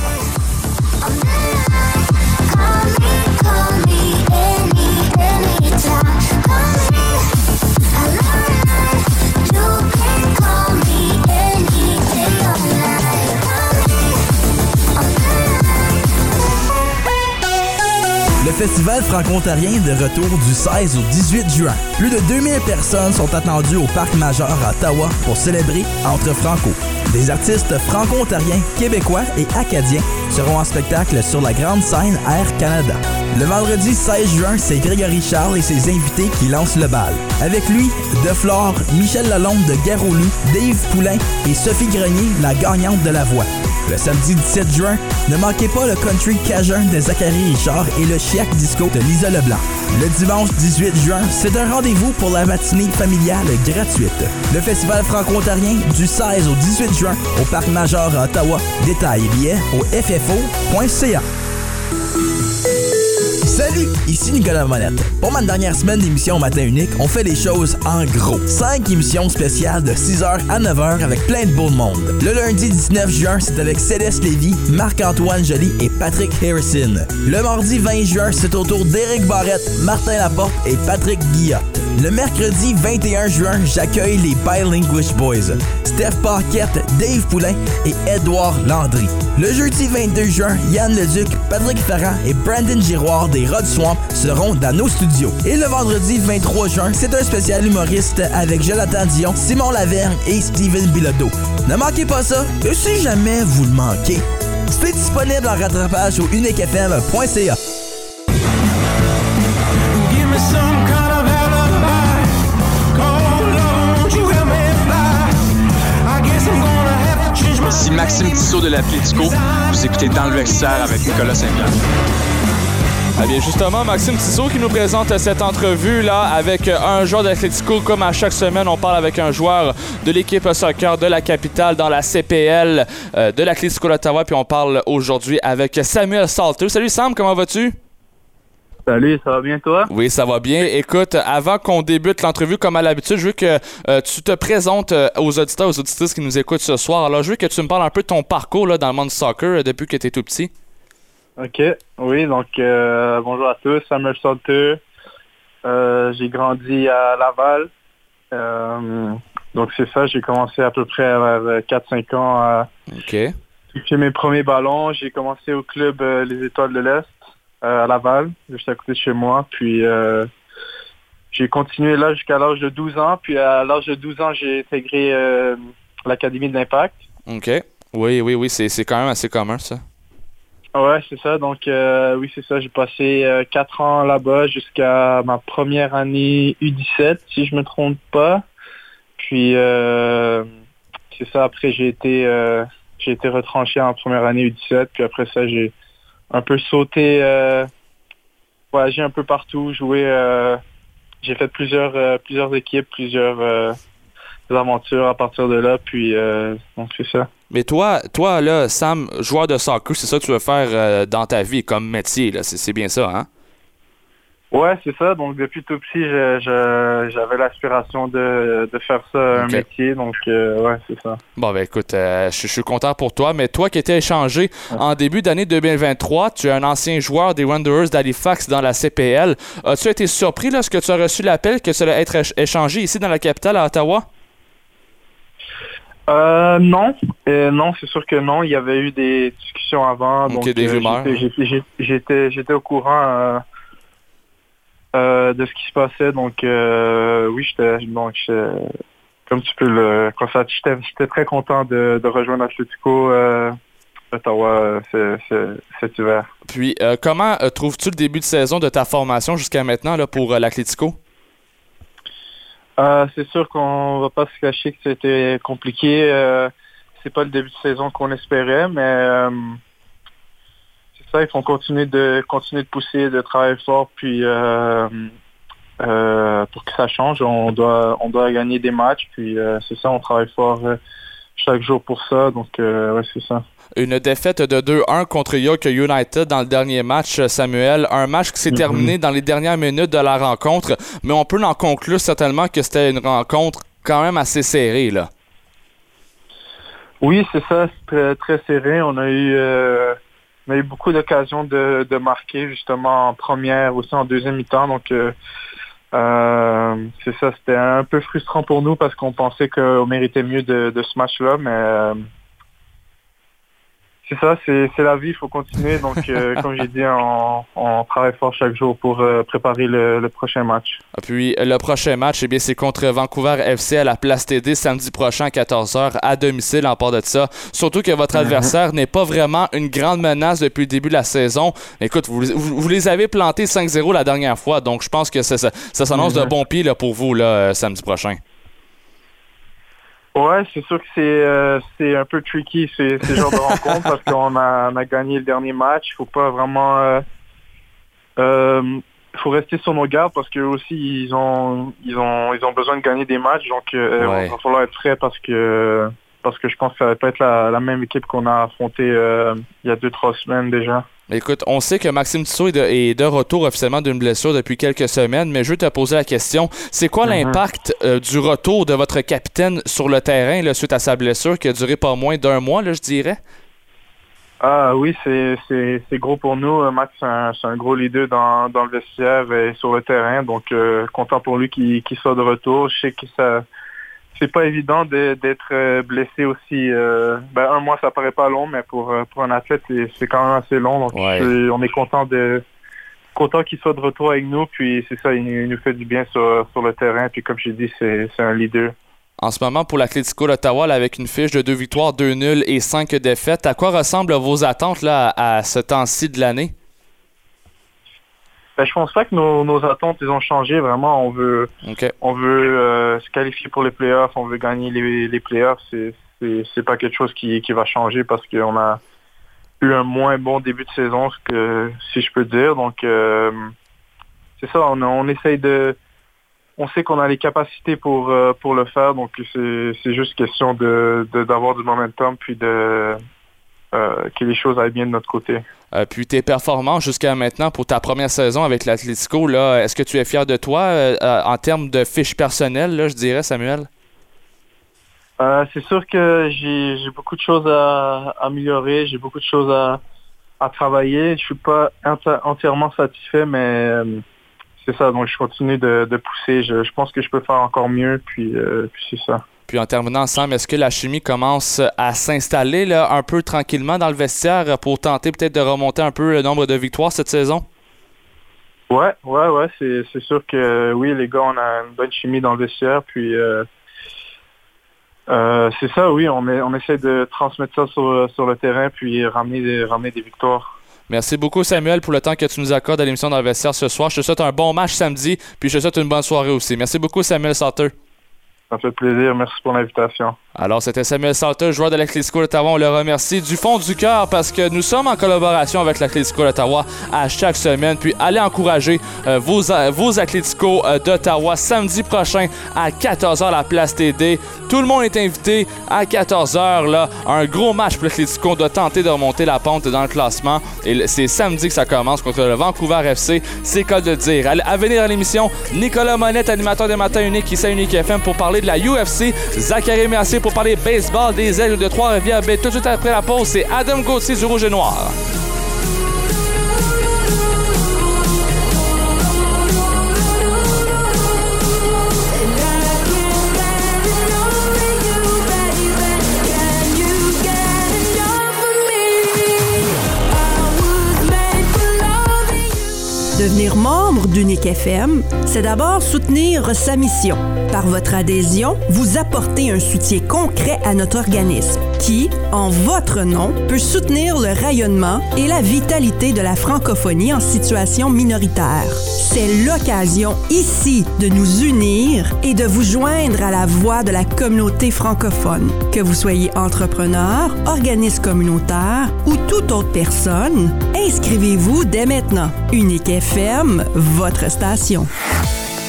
Le festival franco-ontarien de retour du 16 au 18 juin. Plus de 2000 personnes sont attendues au Parc Major à Ottawa pour célébrer Entre Franco. Des artistes franco-ontariens, québécois et acadiens seront en spectacle sur la grande scène Air Canada. Le vendredi 16 juin, c'est Grégory Charles et ses invités qui lancent le bal. Avec lui, De Flore, Michel Lalonde de Garolou, Dave Poulain et Sophie Grenier, la gagnante de la voix. Le samedi 17 juin, ne manquez pas le country cajun de Zachary Richard et le chiac disco de Lisa Leblanc. Le dimanche 18 juin, c'est un rendez-vous pour la matinée familiale gratuite. Le festival franco-ontarien du 16 au 18 juin au Parc Major à Ottawa. Détails et billets au ffo.ca. Salut, ici Nicolas Monette. Pour ma dernière semaine d'émission Matin Unique, on fait les choses en gros. 5 émissions spéciales de 6h à 9h avec plein de beau monde. Le lundi 19 juin, c'est avec Céleste Lévy, Marc-Antoine Joly et Patrick Harrison. Le mardi 20 juin, c'est au tour d'Éric Barrette, Martin Laporte et Patrick Guillotte. Le mercredi 21 juin, j'accueille les Bilinguish Boys, Steph Paquette, Dave Poulain et Edouard Landry. Le jeudi 22 juin, Yann Leduc, Patrick Ferrand et Brandon Giroir des Rod Swamp seront dans nos studios. Et le vendredi 23 juin, c'est un spécial humoriste avec Jonathan Dion, Simon Lavergne et Steven Bilodeau. Ne manquez pas ça, et si jamais vous le manquez, c'est disponible en rattrapage au uniquefm.ca. Ici Maxime Tissot de la Plético. Vous écoutez Dans le vestiaire avec Nicolas Saint-Pierre. Eh bien, justement, Maxime Tissot qui nous présente cette entrevue-là avec un joueur d'Atletico. Comme à chaque semaine, on parle avec un joueur de l'équipe soccer de la capitale dans la CPL euh, de l'Atletico d'Ottawa. Puis on parle aujourd'hui avec Samuel Salter. Salut Sam, comment vas-tu? Salut, ça va bien toi? Oui, ça va bien. Écoute, avant qu'on débute l'entrevue, comme à l'habitude, je veux que euh, tu te présentes euh, aux auditeurs, aux auditrices qui nous écoutent ce soir. Alors, je veux que tu me parles un peu de ton parcours là, dans le monde du soccer euh, depuis que tu es tout petit. Ok, oui, donc euh, bonjour à tous, Samuel Salter. Euh, j'ai grandi à Laval. Euh, donc c'est ça, j'ai commencé à peu près à 4-5 ans à OK. toucher mes premiers ballons. J'ai commencé au club euh, Les Étoiles de l'Est à Laval, juste à côté de chez moi. Puis j'ai continué là jusqu'à l'âge de 12 ans. Puis à l'âge de 12 ans, j'ai intégré l'Académie de l'Impact. OK. Oui, oui, oui, c'est c'est quand même assez commun, ça. Ouais, c'est ça. Donc, euh, oui, c'est ça. J'ai passé euh, quatre ans là-bas jusqu'à ma première année U17, si je me trompe pas. Puis, euh, c'est ça. Après, j'ai été, euh, j'ai été retranché en première année U17. Puis après ça, j'ai un peu sauté, euh, voyagé un peu partout, joué. euh, j'ai fait plusieurs, euh, plusieurs équipes, plusieurs euh, aventures à partir de là. Puis, euh, donc c'est ça. Mais toi, toi là, Sam, joueur de soccer, c'est ça que tu veux faire euh, dans ta vie comme métier, là. C'est bien ça, hein? Ouais, c'est ça. Donc depuis tout petit, j'avais l'aspiration de, de faire ça un métier. Donc euh, ouais, c'est ça. Bon, ben écoute, euh, je je suis content pour toi, mais toi qui étais échangé en début d'année 2023, tu es un ancien joueur des Wanderers d'Halifax dans la CPL. As-tu été surpris lorsque tu as reçu l'appel que allait être éch- échangé ici dans la capitale à Ottawa? Euh, non, Euh, non, c'est sûr que non. Il y avait eu des discussions avant. Donc des euh, rumeurs. j'étais- j'étais- au courant euh, de ce qui se passait. Donc oui, j'étais donc comme tu peux le constater, j'étais très content de, de rejoindre Atletico Ottawa euh, ce- ce- cet hiver. Puis, euh, comment euh, trouves-tu le début de saison de ta formation jusqu'à maintenant là, pour l'Atlético? Euh, c'est sûr qu'on va pas se cacher que c'était compliqué. Euh, c'est pas le début de saison qu'on espérait, mais euh, c'est ça, il faut continuer de continuer de pousser, de travailler fort, puis euh, euh, pour que ça change, on doit on doit gagner des matchs, puis euh, c'est ça, on travaille fort chaque jour pour ça, donc ouais, c'est ça. Une défaite de 2-1 contre York United dans le dernier match, Samuel. Un match qui s'est Mhm. terminé dans les dernières minutes de la rencontre, mais on peut en conclure certainement que c'était une rencontre quand même assez serrée, là. Oui, c'est ça, c'est très, très serré. On a eu, euh, on a eu beaucoup d'occasions de, de marquer justement en première, aussi en deuxième mi-temps. Donc, euh, euh, c'est ça, c'était un peu frustrant pour nous parce qu'on pensait qu'on méritait mieux de, de ce match-là, mais c'est ça, c'est la vie, il faut continuer. Donc, euh, comme j'ai dit, on, on travaille fort chaque jour pour euh, préparer le, le prochain match. Puis le prochain match, eh bien, c'est contre Vancouver FC à la Place TD samedi prochain à 14h à domicile en part de ça. Surtout que votre adversaire n'est pas vraiment une grande menace depuis le début de la saison. Écoute, vous, vous, vous les avez plantés 5-0 la dernière fois, donc je pense que ça, ça, ça s'annonce de Mhm. bon pied là, pour vous là, euh, samedi prochain. Ouais, c'est sûr que c'est euh, c'est un peu tricky ces, ces genres de rencontres parce qu'on a, on a gagné le dernier match. Il faut pas vraiment euh, euh, faut rester sur nos gardes parce que aussi ils ont ils ont ils ont besoin de gagner des matchs donc euh, Ouais. il va falloir être prêt parce que parce que je pense que ça va pas être la, la même équipe qu'on a affrontée euh, il y a deux trois semaines déjà. Écoute, on sait que Maxime Tissot est de, est de retour officiellement d'une blessure depuis quelques semaines, mais je veux te poser la question. C'est quoi Mhm. l'impact euh, du retour de votre capitaine sur le terrain là, suite à sa blessure qui a duré pas moins d'un mois, là, je dirais? Ah oui, c'est gros pour nous. Max, c'est un, gros leader dans, dans le vestiaire et sur le terrain. Donc, euh, content pour lui qu'il qu'il soit de retour. Je sais que ça c'est pas évident de- d'être euh, blessé aussi. euh, ben, un mois, ça paraît pas long, mais pour, euh, pour un athlète, c'est quand même assez long. Donc, Ouais. on est content de content qu'il soit de retour avec nous. Puis, c'est ça, il, nous- il nous fait du bien sur, sur le terrain. Puis, comme j'ai dit, c'est un leader. En ce moment, pour l'Atlético d'Ottawa, avec une fiche de deux victoires, deux nuls et cinq défaites, à quoi ressemblent vos attentes là, à ce temps-ci de l'année? Ben, je pense pas que nos, nos attentes ils ont changé. Vraiment, on veut on veut euh, se qualifier pour les playoffs, on veut gagner les, les playoffs. C'est c'est pas quelque chose qui, qui va changer parce qu'on a eu un moins bon début de saison, que, si je peux dire. Donc, euh, c'est ça, on, on essaye de... On sait qu'on a les capacités pour, euh, pour le faire, donc c'est juste question de d'avoir du momentum, puis de que les choses aillent bien de notre côté. Euh, puis tes performances jusqu'à maintenant pour ta première saison avec l'Atlético, là, est-ce que tu es fier de toi euh, euh, en termes de fiche personnelle, là, je dirais, Samuel? Euh, c'est sûr que j'ai j'ai beaucoup de choses à, améliorer, j'ai beaucoup de choses à, travailler. Je suis pas enti- entièrement satisfait, mais c'est ça. Donc je continue de, pousser. Je, pense que je peux faire encore mieux, puis, puis c'est ça. Puis en terminant, Sam, est-ce que la chimie commence à s'installer un peu tranquillement dans le vestiaire pour tenter peut-être de remonter un peu le nombre de victoires cette saison? Ouais, ouais, ouais. C'est sûr que oui, les gars, on a une bonne chimie dans le vestiaire, puis. euh, euh, c'est ça, oui, on, est, on essaie de transmettre ça sur, sur le terrain puis ramener des, ramener des victoires. Merci beaucoup, Samuel, pour le temps que tu nous accordes à l'émission dans le vestiaire ce soir. Je te souhaite un bon match samedi, puis je te souhaite une bonne soirée aussi. Merci beaucoup, Samuel Sauter. Ça fait plaisir. Merci pour l'invitation. Alors, c'était Samuel Sauter, joueur de l'Atlético d'Ottawa. On le remercie du fond du cœur parce que nous sommes en collaboration avec l'Atlético d'Ottawa à chaque semaine. Puis, allez encourager euh, vos, euh, vos euh, d'Ottawa samedi prochain à 14h à la place TD. Tout le monde est invité à 14h. Là, un gros match pour l'Atlético. On doit tenter de remonter la pente dans le classement. Et c'est samedi que ça commence contre le Vancouver FC. C'est cas de dire. À venir à l'émission, Nicolas Monette, animateur des matins uniques à Unique FM pour parler de la UFC. Zachary Mercier pour parler baseball des ailes de Trois-Rivières. Ben, tout de suite après la pause, c'est Adam Gauthier du Rouge et Noir. Devenir membre d'Unique FM, c'est d'abord soutenir sa mission. Par votre adhésion, vous apportez un soutien concret à notre organisme qui, en votre nom, peut soutenir le rayonnement et la vitalité de la francophonie en situation minoritaire. C'est l'occasion ici de nous unir et de vous joindre à la voix de la communauté francophone. Que vous soyez entrepreneur, organisme communautaire ou toute autre personne, inscrivez-vous dès maintenant. Unique votre station.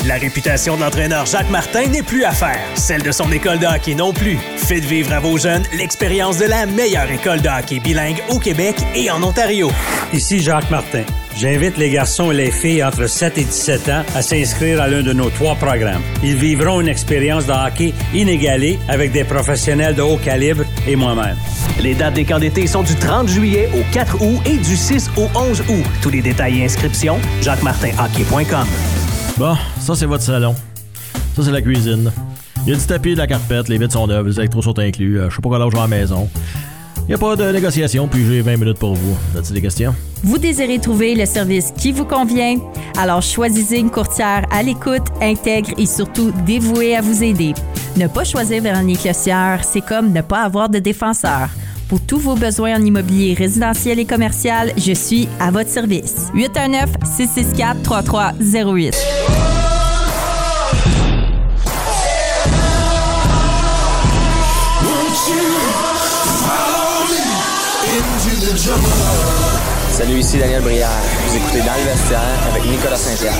La réputation de l'entraîneur Jacques Martin n'est plus à faire, celle de son école de hockey non plus. Faites vivre à vos jeunes l'expérience de la meilleure école de hockey bilingue au Québec et en Ontario. Ici Jacques Martin. J'invite les garçons et les filles entre 7 et 17 ans à s'inscrire à l'un de nos trois programmes. Ils vivront une expérience de hockey inégalée avec des professionnels de haut calibre et moi-même. Les dates des camps d'été sont du 30 juillet au 4 août et du 6 au 11 août. Tous les détails et inscriptions, jacquemartinhockey.com. Bon, ça c'est votre salon. Ça c'est la cuisine. Il y a du tapis, de la carpette, les vitres sont neuves, les électros sont inclus. Euh, je sais pas quel âge j'ai à la maison. Il n'y a pas de négociation, puis j'ai 20 minutes pour vous. As-tu des questions? Vous désirez trouver le service qui vous convient? Alors choisissez une courtière à l'écoute, intègre et surtout dévouée à vous aider. Ne pas choisir Véronique Lossière, c'est comme ne pas avoir de défenseur. Pour tous vos besoins en immobilier résidentiel et commercial, je suis à votre service. 819-664-3308. Salut, ici Daniel Brière. Vous écoutez Dans le vestiaire avec Nicolas Saint-Pierre.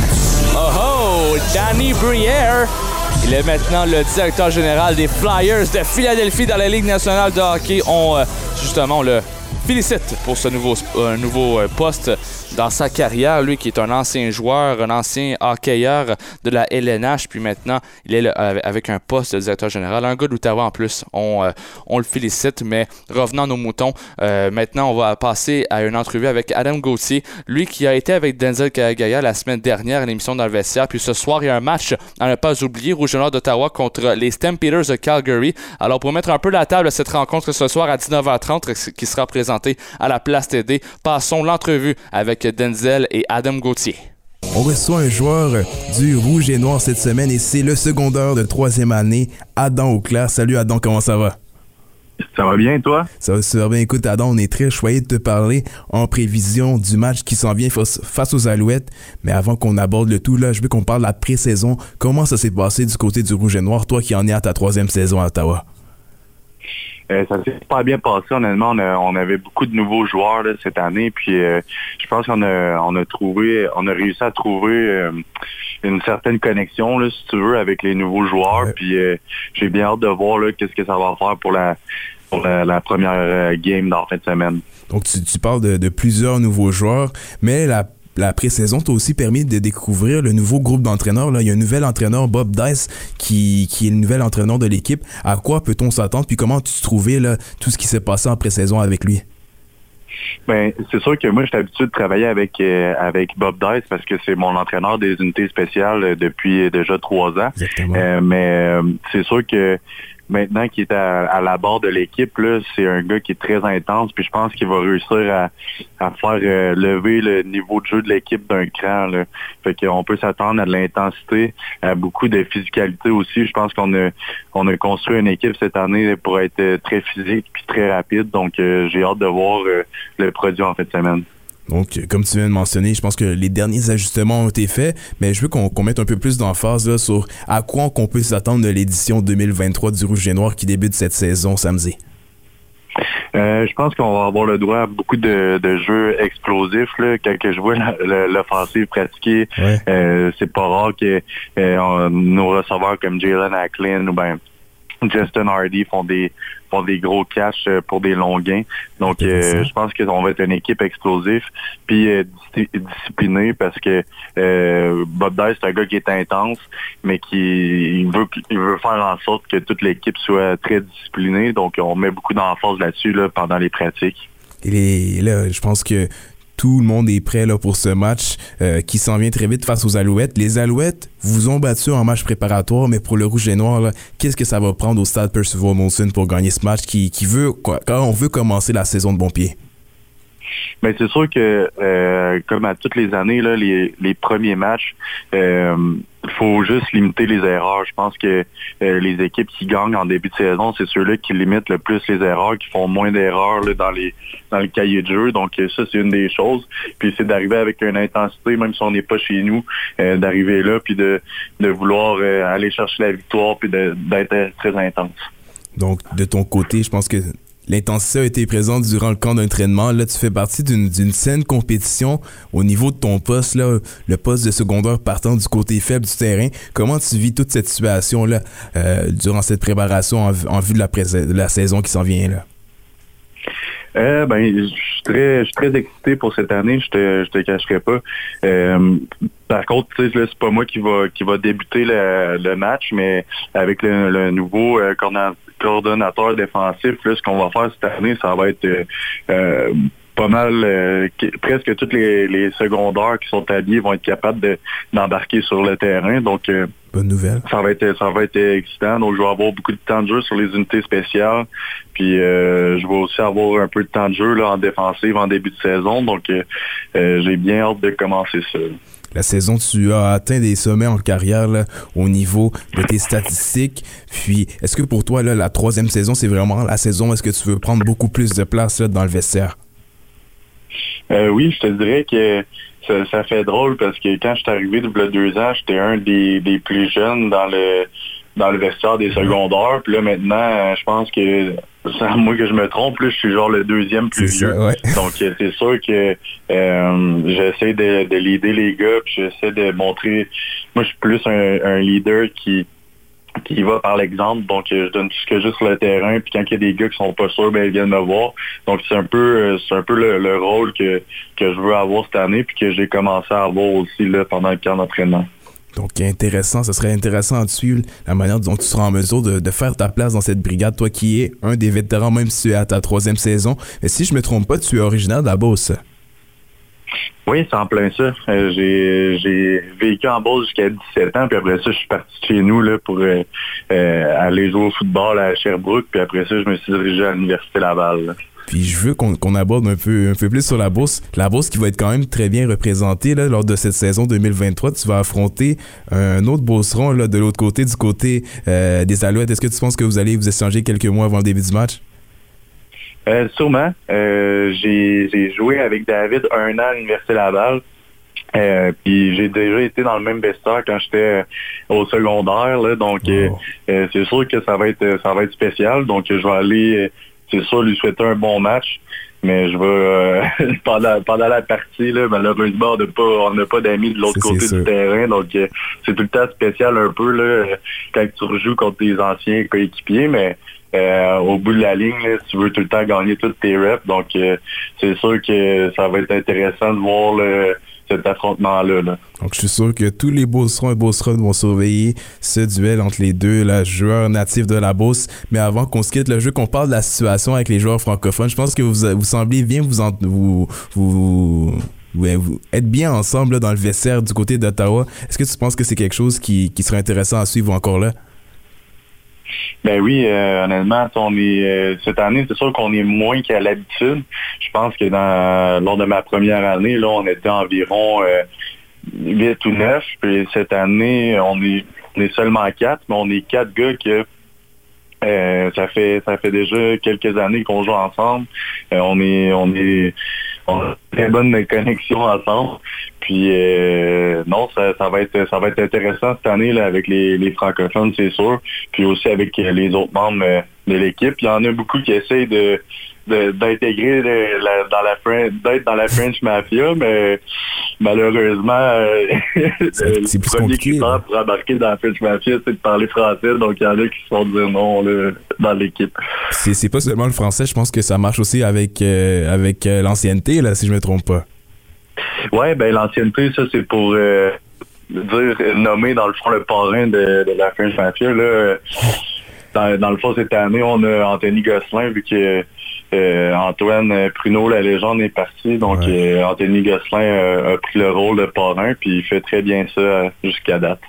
Oh oh! Danny Briere! Il est maintenant le directeur général des Flyers de Philadelphie dans la Ligue nationale de hockey. On, euh, justement, on le félicite pour ce nouveau, euh, nouveau euh, poste dans sa carrière. Lui qui est un ancien joueur, un ancien hockeyeur de la LNH, puis maintenant, il est avec un poste de directeur général. Un gars d'Ottawa en plus. On, euh, on le félicite, mais revenons à nos moutons. Maintenant, on va passer à une entrevue avec Adam Gauthier. Lui qui a été avec Denzel Kagaya la semaine dernière à l'émission dans le vestiaire. Puis ce soir, il y a un match à ne pas oublier, Rouge et Noir d'Ottawa contre les Stampeders de Calgary. Alors, pour mettre un peu la table à cette rencontre ce soir à 19h30, qui sera présentée à la place TD, passons l'entrevue avec Denzel et Adam Gauthier. On reçoit un joueur du Rouge et Noir cette semaine et c'est le secondaire de troisième année, Adam Auclair. Salut Adam, comment ça va? Ça va bien, toi? Ça va super bien. Écoute, Adam, on est très choyé de te parler en prévision du match qui s'en vient face, face aux Alouettes. Mais avant qu'on aborde le tout, là, je veux qu'on parle de la pré-saison. Comment ça s'est passé du côté du Rouge et Noir, toi qui en es à ta troisième saison à Ottawa? Euh, ça s'est pas bien passé, honnêtement. On, a- on avait beaucoup de nouveaux joueurs là, cette année. Puis euh, je pense qu'on a, on a trouvé, on a réussi à trouver euh, une certaine connexion, là, si tu veux, avec les nouveaux joueurs. Puis j'ai bien hâte de voir là, qu'est-ce que ça va faire pour la pour la, la première game dans la fin de semaine. Donc, tu, tu parles de, de plusieurs nouveaux joueurs, mais la, la pré-saison t'a aussi permis de découvrir le nouveau groupe d'entraîneurs. Là. Il y a un nouvel entraîneur, Bob Dice, qui, qui est le nouvel entraîneur de l'équipe. À quoi peut-on s'attendre? Puis comment tu trouvais là, tout ce qui s'est passé en pré-saison avec lui? Ben, c'est sûr que moi, je suis habitué de travailler avec euh, avec Bob Dice parce que c'est mon entraîneur des unités spéciales euh, depuis euh, déjà trois ans. Euh, mais euh, c'est sûr que maintenant qu'il est à, à la barre de l'équipe, c'est un gars qui est très intense. Puis je pense qu'il va réussir à, à faire euh, lever le niveau de jeu de l'équipe d'un cran. Là. Fait qu'on peut s'attendre à de l'intensité, à beaucoup de physicalité aussi. Je pense qu'on a on a construit une équipe cette année pour être euh, très physique puis très rapide. Donc euh, j'ai hâte de voir euh, le produit en fin de semaine. Donc, comme tu viens de mentionner, je pense que les derniers ajustements ont été faits, mais je veux qu'on mette un peu plus d'emphase sur à quoi qu'on peut s'attendre de l'édition 2023 du Rouge et Noir qui débute cette saison samedi. Euh, je pense qu'on va avoir le droit à beaucoup de, de jeux explosifs. Là, quand je vois l'offensive pratiquée, euh, c'est pas rare que euh, on- nos receveurs comme Jalen Acklin ou ben Justin Hardy font des font des gros cash euh, pour des longs gains. Donc euh, je pense qu'on va être une équipe explosive puis euh, dis- disciplinée parce que euh, Bob Dice c'est un gars qui est intense mais qui il veut il veut faire en sorte que toute l'équipe soit très disciplinée. Donc on met beaucoup d'emphase là-dessus là, pendant les pratiques. Et les- là, je pense que tout le monde est prêt là, pour ce match euh, qui s'en vient très vite face aux Alouettes. Les Alouettes vous ont battu en match préparatoire, mais pour le Rouge et Noir, qu'est-ce que ça va prendre au stade Percival Molson pour gagner ce match qui, qui veut, quoi, quand on veut commencer la saison de bon pied? Mais c'est sûr que, euh, comme à toutes les années, là, les, les premiers matchs, euh, il faut juste limiter les erreurs. Je pense que euh, les équipes qui gagnent en début de saison, c'est ceux-là qui limitent le plus les erreurs, qui font moins d'erreurs dans les dans le cahier de jeu. Donc euh, ça, c'est une des choses. Puis c'est d'arriver avec une intensité, même si on n'est pas chez nous, euh, d'arriver là, puis de, de vouloir euh, aller chercher la victoire, puis d'être très intense. Donc, de ton côté, je pense que l'intensité a été présente durant le camp d'entraînement. Là, tu fais partie d'une saine compétition au niveau de ton poste, là, le poste de secondaire partant du côté faible du terrain. Comment tu vis toute cette situation-là euh, durant cette préparation en, en vue de la, de la saison qui s'en vient? là? Euh, ben, je suis très, je très excité pour cette année. Je te, je te cacherai pas. Euh, par contre, c'est pas moi qui va, qui va débuter le, le match, mais avec le, le nouveau euh, coordonnateur défensif, là, ce qu'on va faire cette année, ça va être euh, euh, pas mal, euh, presque tous les, les secondaires qui sont habillés vont être capables de- d'embarquer sur le terrain. Donc, euh, Bonne nouvelle. ça va être ça va être excitant. Donc je vais avoir beaucoup de temps de jeu sur les unités spéciales. Puis euh, je vais aussi avoir un peu de temps de jeu là, en défensive en début de saison. Donc euh, euh, j'ai bien hâte de commencer ça. La saison, tu as atteint des sommets en carrière là, au niveau de tes statistiques. Puis, est-ce que pour toi, là, la troisième saison, c'est vraiment la saison où est-ce que tu veux prendre beaucoup plus de place là, dans le vestiaire? Euh, oui, je te dirais que ça, ça fait drôle parce que quand je suis arrivé a deux ans, j'étais un des, des plus jeunes dans le dans le vestiaire des secondaires. Puis là maintenant, je pense que c'est à moi que je me trompe, là, je suis genre le deuxième plus ça, vieux. ouais. Donc euh, c'est sûr que euh, j'essaie de, de leader les gars, puis j'essaie de montrer. Moi, je suis plus un, un leader qui qui va par l'exemple. Donc, euh, je donne tout ce que j'ai sur le terrain. Puis quand il y a des gars qui sont pas sûrs, ben ils viennent me voir. Donc, c'est un peu, c'est un peu le, le rôle que, que je veux avoir cette année, puis que j'ai commencé à avoir aussi là pendant le camp d'entraînement. Donc, intéressant, ce serait intéressant de suivre la manière dont tu seras en mesure de, faire ta place dans cette brigade, toi qui es un des vétérans, même si tu es à ta troisième saison. Mais si je me trompe pas, tu es originaire de la Beauce. Oui, c'est en plein ça. Euh, j'ai, vécu en Beauce jusqu'à 17 ans, puis après ça, je suis parti de chez nous là, pour euh, euh, aller jouer au football à Sherbrooke, puis après ça, je me suis dirigé à l'Université Laval. Puis je veux qu'on aborde un peu, un peu plus sur la bourse. La bourse qui va être quand même très bien représentée là, lors de cette saison 2023. Tu vas affronter un autre beauceron là, de l'autre côté, du côté euh, des Alouettes. Est-ce que tu penses que vous allez vous échanger quelques mois avant le début du match? Euh, sûrement. Euh, j'ai, joué avec David un an à l'Université Laval. Euh, puis j'ai déjà été dans le même vestiaire quand j'étais au secondaire, là, donc euh, c'est sûr que ça va être ça va être spécial. Donc je vais aller, c'est sûr, lui souhaiter un bon match. Mais je vais euh, pendant, pendant la partie, là, malheureusement, on n'a pas on n'a pas d'amis de l'autre côté sûr. du terrain. Donc euh, c'est tout le temps spécial un peu là, quand tu rejoues contre tes anciens coéquipiers, mais euh, au bout de la ligne, là, tu veux tout le temps gagner toutes tes reps. Donc euh, c'est sûr que ça va être intéressant de voir là, cet affrontement-là. là. Donc, je suis sûr que tous les Beaucerons et Beauceronnes vont surveiller ce duel entre les deux joueurs natifs de la Beauce. Mais avant qu'on se quitte le jeu, qu'on parle de la situation avec les joueurs francophones, je pense que vous, vous semblez bien vous, en- vous, être bien ensemble dans le vestiaire du côté d'Ottawa. Est-ce que tu penses que c'est quelque chose qui, qui serait intéressant à suivre encore là? Ben oui, euh, honnêtement, on est euh, cette année, c'est sûr qu'on est moins qu'à l'habitude. Je pense que dans lors de ma première année, là, on était environ euh, 8 ou 9. Puis cette année, on est, on est seulement quatre, mais on est quatre gars que euh, ça fait ça fait déjà quelques années qu'on joue ensemble. On est on est on a une très bonne connexion ensemble. Puis euh, non, ça, va être ça va être intéressant cette année là, avec les, les francophones, c'est sûr. Puis aussi avec euh, les autres membres euh, de l'équipe. Il y en a beaucoup qui essayent de- d'intégrer dans la d'être dans la French Mafia, mais malheureusement, euh, le premier critère pour embarquer dans la French Mafia, c'est de parler français. Donc il y en a qui se font dire non là, dans l'équipe. C'est pas seulement le français, je pense que ça marche aussi avec, euh, avec euh, l'ancienneté, là, si je me trompe pas. Ouais, ben l'ancienneté, ça c'est pour euh, dire nommer dans le fond le parrain de, de la French Mafia. Là, Euh, dans, dans le fond, cette année, on a Anthony Gosselin, vu que euh, Antoine Pruneau, la légende, est parti. Donc euh, Anthony Gosselin euh, a pris le rôle de parrain, puis il fait très bien ça euh, jusqu'à date.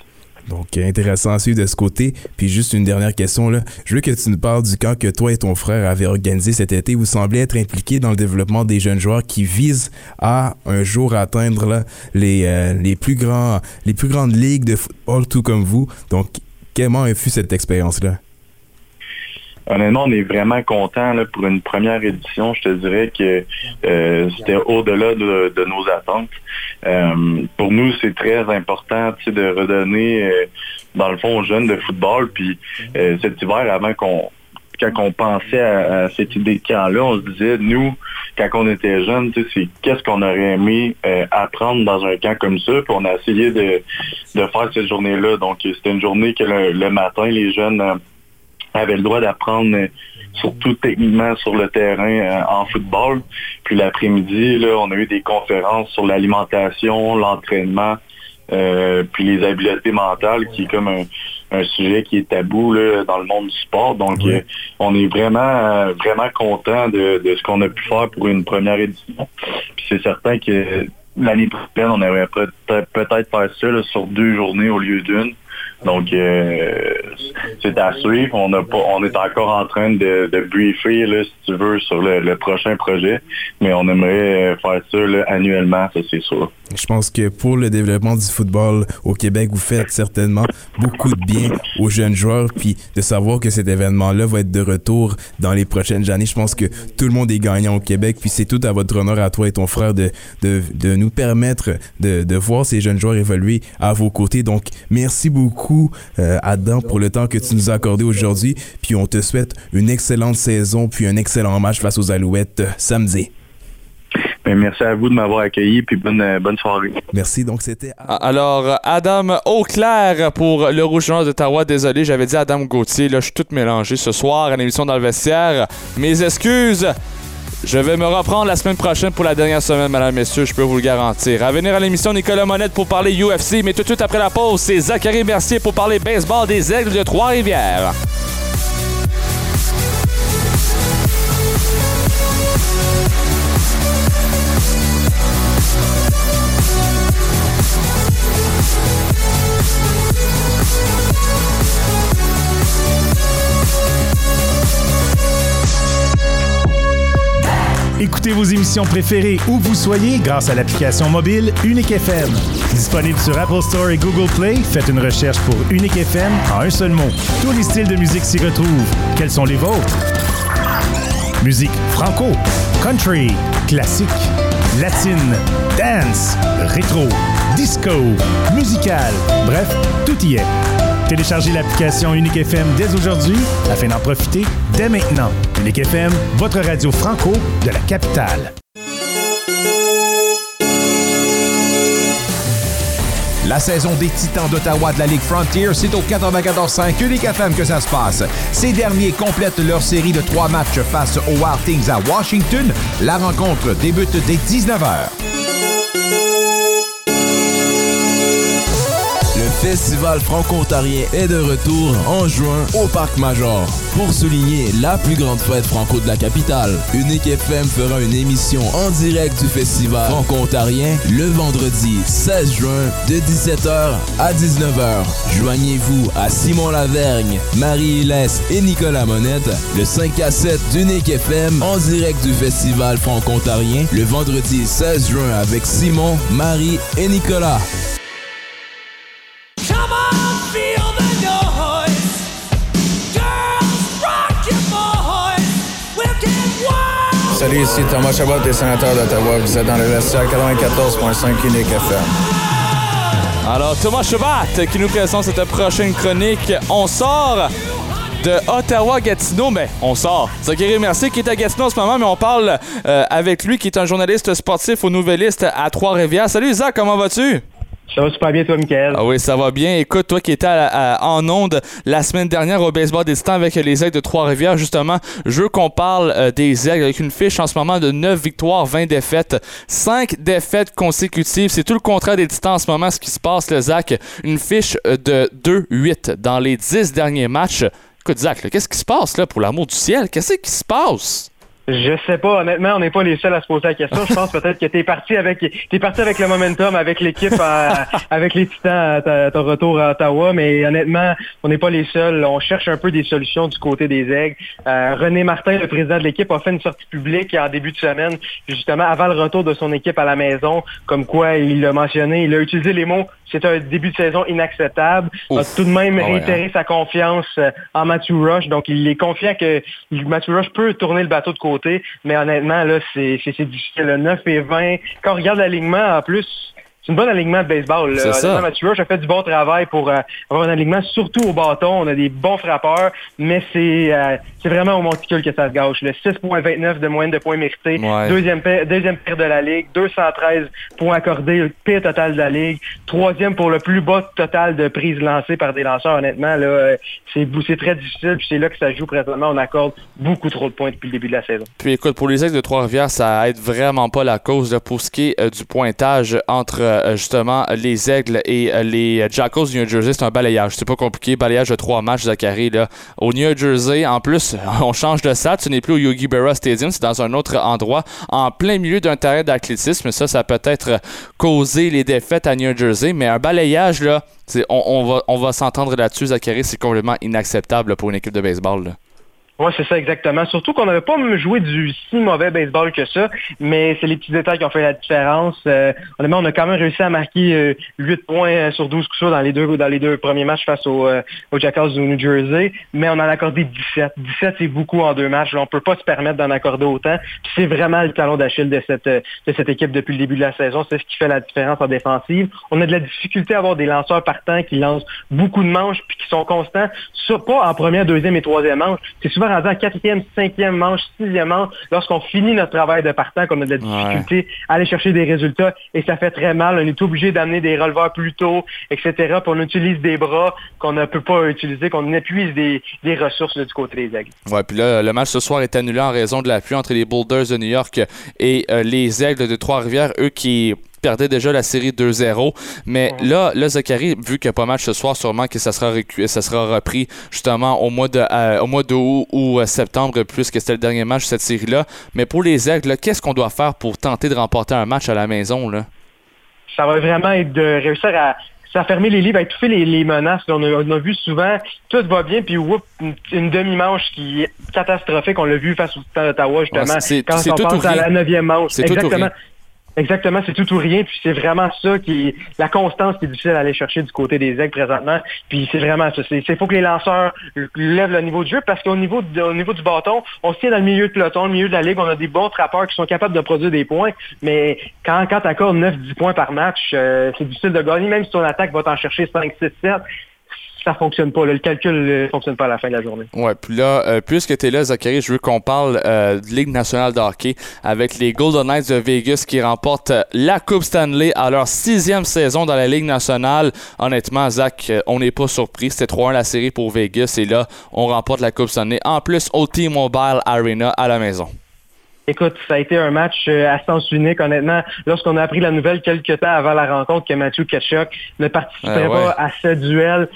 Donc, euh, intéressant à suivre de ce côté. Puis juste une dernière question, là. Je veux que tu nous parles du camp que toi et ton frère avez organisé cet été. Vous semblez être impliqués dans le développement des jeunes joueurs qui visent à un jour atteindre là, les, euh, les, plus grands, les plus grandes ligues de football, tout comme vous. Donc, comment a fut cette expérience-là? Honnêtement, on est vraiment content pour une première édition. Je te dirais que euh, c'était au-delà de, nos attentes. Euh, pour nous, c'est très important de redonner, euh, dans le fond, aux jeunes de football. Puis cet hiver, avant qu'on quand on pensait à, cette idée de camp-là, on se disait, nous, quand on était jeunes, c'est qu'est-ce qu'on aurait aimé apprendre dans un camp comme ça. Puis on a essayé de, faire cette journée-là. Donc, c'était une journée que le matin, les jeunes avaient le droit d'apprendre surtout techniquement sur le terrain euh, en football. Puis l'après-midi, là, on a eu des conférences sur l'alimentation, l'entraînement, euh, puis les habiletés mentales, qui est comme un, un sujet qui est tabou là, dans le monde du sport. Donc, euh, on est vraiment, euh, vraiment content de, de ce qu'on a pu faire pour une première édition. Puis c'est certain que l'année prochaine, on aimerait peut- peut-être faire ça là, sur deux journées au lieu d'une. Donc, euh, c'est à suivre. On, est encore en train de, briefer, là, si tu veux, sur le, prochain projet. Mais on aimerait euh, faire ça annuellement, ça c'est sûr. Je pense que pour le développement du football au Québec, vous faites certainement beaucoup de bien aux jeunes joueurs. Puis de savoir que cet événement-là va être de retour dans les prochaines années, je pense que tout le monde est gagnant au Québec. Puis c'est tout à votre honneur, à toi et ton frère, de, de, nous permettre de voir ces jeunes joueurs évoluer à vos côtés. Donc merci beaucoup, euh, Adam, pour le temps que tu nous as accordé aujourd'hui. Puis on te souhaite une excellente saison, puis un excellent match face aux Alouettes euh, samedi. Mais merci à vous de m'avoir accueilli, puis bonne, euh, bonne soirée. Merci. Donc c'était Alors, Adam Auclair pour le Rouge Noir d'Ottawa. Désolé, j'avais dit Adam Gauthier. Là, je suis tout mélangé ce soir à l'émission dans le vestiaire. Mes excuses. Je vais me reprendre la semaine prochaine pour la dernière semaine, mesdames, messieurs, je peux vous le garantir. À venir à l'émission, Nicolas Monette pour parler UFC, mais tout de suite après la pause, c'est Zachary Mercier pour parler baseball des Aigles de Trois-Rivières. Écoutez vos émissions préférées où vous soyez grâce à l'application mobile Unique FM. Disponible sur Apple Store et Google Play, faites une recherche pour Unique FM en un seul mot. Tous les styles de musique s'y retrouvent. Quels sont les vôtres? Musique franco, country, classique, latine, dance, rétro, disco, musical, bref, tout y est. Téléchargez l'application Unique FM dès aujourd'hui afin d'en profiter dès maintenant. Unique FM, votre radio franco de la capitale. La saison des Titans d'Ottawa de la Ligue Frontier, c'est au 94.5 Unique FM que ça se passe? Ces derniers complètent leur série de trois matchs face aux Wild Things à Washington. La rencontre débute dès 19h. Festival franco-ontarien est de retour en juin au Parc Major pour souligner la plus grande fête franco de la capitale. Unique FM fera une émission en direct du Festival franco-ontarien le vendredi 16 juin de 17h à 19h. Joignez-vous à Simon Lavergne, Marie Hélès et Nicolas Monette, le 5 à 7 d'Unique FM en direct du Festival franco-ontarien le vendredi 16 juin avec Simon, Marie et Nicolas. Salut, ici Thomas Chabot des sénateurs d'Ottawa. Vous êtes dans le vestiaire 94.5 Unique FM. Alors, Thomas Chabot qui nous présente cette prochaine chronique. On sort de Ottawa-Gatineau, mais on sort. Zachary Mercier qui est à Gatineau en ce moment, mais on parle euh, avec lui qui est un journaliste sportif au Nouvelliste à Trois-Rivières. Salut Zach, comment vas-tu? Ça va super bien, toi, Michael. Ah oui, ça va bien. Écoute, toi qui étais en onde la semaine dernière au baseball des Titans avec les Aigles de Trois-Rivières, justement, je veux qu'on parle euh, des Aigles avec une fiche en ce moment de 9 victoires, 20 défaites. 5 défaites consécutives. C'est tout le contraire des Titans en ce moment, ce qui se passe, le Zach. Une fiche euh, de 2-8 dans les 10 derniers matchs. Écoute, Zach, qu'est-ce qui se passe là pour l'amour du ciel? Qu'est-ce qui se passe? Je sais pas, honnêtement, on n'est pas les seuls à se poser la question. Je pense peut-être que t'es parti avec t'es parti avec le momentum, avec l'équipe, avec les Titans à ton retour à Ottawa, mais honnêtement, on n'est pas les seuls. On cherche un peu des solutions du côté des Aigles. Euh, René Martin, le président de l'équipe, a fait une sortie publique en début de semaine, justement avant le retour de son équipe à la maison, comme quoi il l'a mentionné, il a utilisé les mots c'est un début de saison inacceptable. Il a tout de même Ah ouais, réitéré sa confiance euh, en Matthew Rush. Donc, il est confiant que Matthew Rush peut tourner le bateau de côté. Mais honnêtement, là, c'est difficile. Le 9 et 20. Quand on regarde l'alignement, en plus, c'est une bonne alignement de baseball. là. Rush a fait du bon travail pour euh, avoir un alignement, surtout au bâton. On a des bons frappeurs, mais c'est euh, c'est vraiment au monticule que ça se gâche. Le 6.29 de moyenne de points mérités. Ouais. Deuxième, paire- deuxième pire de la Ligue. 213 points accordés, le pire total de la Ligue. Troisième pour le plus bas total de prises lancées par des lanceurs. Honnêtement, là, euh, c'est très difficile. Puis c'est là que ça joue présentement. On accorde beaucoup trop de points depuis le début de la saison. Puis écoute, pour les Aigles de Trois-Rivières, ça aide vraiment pas la cause là, pour ce qui est euh, du pointage entre euh, justement les Aigles et euh, les Jackals du New Jersey. C'est un balayage. C'est pas compliqué. Balayage de trois matchs, Zachary. Là. Au New Jersey, en plus, on change de salle. Tu n'es plus au Yogi Berra Stadium. C'est dans un autre endroit, en plein milieu d'un terrain d'athlétisme. Ça, ça peut être causé les défaites à New Jersey. Mais un balayage, là, on va, on va s'entendre là-dessus, Zachary. C'est complètement inacceptable pour une équipe de baseball. là. Oui, c'est ça exactement. Surtout qu'on n'avait pas joué du si mauvais baseball que ça, mais c'est les petits détails qui ont fait la différence. Euh, on a quand même réussi à marquer euh, 8 points euh, sur 12 coups dans les deux dans les deux premiers matchs face aux, euh, aux Jackals du New Jersey, mais on en a accordé 17. 17, c'est beaucoup en deux matchs. Là, on peut pas se permettre d'en accorder autant. C'est vraiment le talon d'Achille de cette euh, de cette équipe depuis le début de la saison. C'est ce qui fait la différence en défensive. On a de la difficulté à avoir des lanceurs partants qui lancent beaucoup de manches puis qui sont constants, ça, pas en première, deuxième et troisième manche. C'est souvent rendu en quatrième, cinquième manche, sixième manche, lorsqu'on finit notre travail de partant, qu'on a de la difficulté à aller chercher des résultats et ça fait très mal. On est obligé d'amener des releveurs plus tôt, etc. Puis on utilise des bras qu'on ne peut pas utiliser, qu'on épuise des, des ressources là, du côté des aigles. Ouais, puis là, le match ce soir est annulé en raison de la pluie entre les Boulders de New York et euh, les Aigles de Trois-Rivières, eux qui perdaient déjà la série 2-0. Mais là, là, Zachary, vu qu'il n'y a pas match ce soir, sûrement que ça sera, ça sera repris justement au mois de euh, au mois d'août ou euh, septembre, plus que c'était le dernier match de cette série-là. Mais pour les Aigles, qu'est-ce qu'on doit faire pour tenter de remporter un match à la maison? Là? ça va vraiment être de réussir à s'affermer les livres, à étouffer les, les menaces. On, a, on a vu souvent, tout va bien, puis whoop, une, une demi-manche qui est catastrophique. On l'a vu face au Titan d'Ottawa, justement, Ouais, c'est- quand on tout ou pense à la neuvième manche. Exactement. Exactement, c'est tout ou rien, puis c'est vraiment ça qui est la constance qui est difficile à aller chercher du côté des aigles présentement. Puis c'est vraiment ça. C'est faut que les lanceurs lèvent le niveau de jeu parce qu'au niveau, niveau du bâton, on se tient dans le milieu de peloton, le milieu de la ligue, on a des bons trappeurs qui sont capables de produire des points, mais quand, quand tu accordes 9-10 points par match, euh, c'est difficile de gagner, même si ton attaque va t'en chercher 5, 6, 7, ça fonctionne pas. là. Le calcul ne fonctionne pas à la fin de la journée. Ouais, puis là, euh, puisque tu es là, Zachary, je veux qu'on parle euh, de Ligue nationale de hockey avec les Golden Knights de Vegas qui remportent euh, la Coupe Stanley à leur sixième saison dans la Ligue nationale. Honnêtement, Zach, euh, on n'est pas surpris. C'était 3-1 la série pour Vegas et là, on remporte la Coupe Stanley. En plus, au T-Mobile Arena à la maison. Écoute, ça a été un match euh, à sens unique, honnêtement. Lorsqu'on a appris la nouvelle quelques temps avant la rencontre que Mathieu Ketchuk ne participerait Ah ouais. pas à ce duel,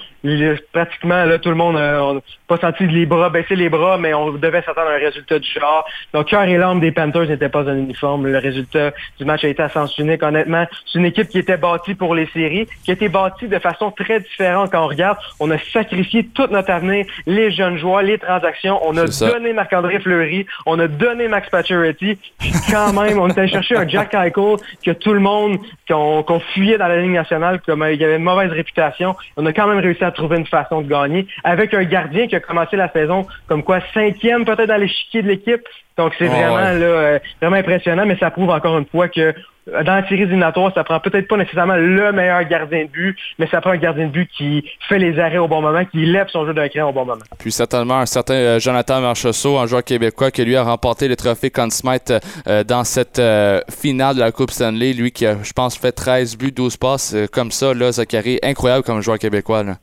pratiquement, là, tout le monde n'a pas senti les bras, baisser les bras, mais on devait s'attendre à un résultat du genre. Donc, cœur et l'âme des Panthers n'étaient pas un uniforme. Le résultat du match a été à sens unique, honnêtement. C'est une équipe qui était bâtie pour les séries, qui a été bâtie de façon très différente quand on regarde. On a sacrifié tout notre avenir, les jeunes joueurs, les transactions. On a donné Marc-André Fleury, on a donné Max Pacioretty, puis quand même, on est allé chercher un Jack Eichel que tout le monde, qu'on qu'on fuyait dans la Ligue nationale, comme euh, il avait une mauvaise réputation. On a quand même réussi à trouver une façon de gagner avec un gardien qui a commencé la saison comme quoi cinquième peut-être dans l'échiquier de l'équipe. Donc c'est Ouais, vraiment ouais. là, euh, vraiment impressionnant, mais ça prouve encore une fois que euh, dans la série éliminatoire, ça prend peut-être pas nécessairement le meilleur gardien de but, mais ça prend un gardien de but qui fait les arrêts au bon moment, qui lève son jeu d'un cran au bon moment. Puis certainement un certain euh, Jonathan Marchessault, un joueur québécois qui lui a remporté le trophée Conn Smythe euh, dans cette euh, finale de la Coupe Stanley. Lui qui a, je pense, fait 13 buts, 12 passes euh, comme ça, là, Zachary. Incroyable comme joueur québécois. Là.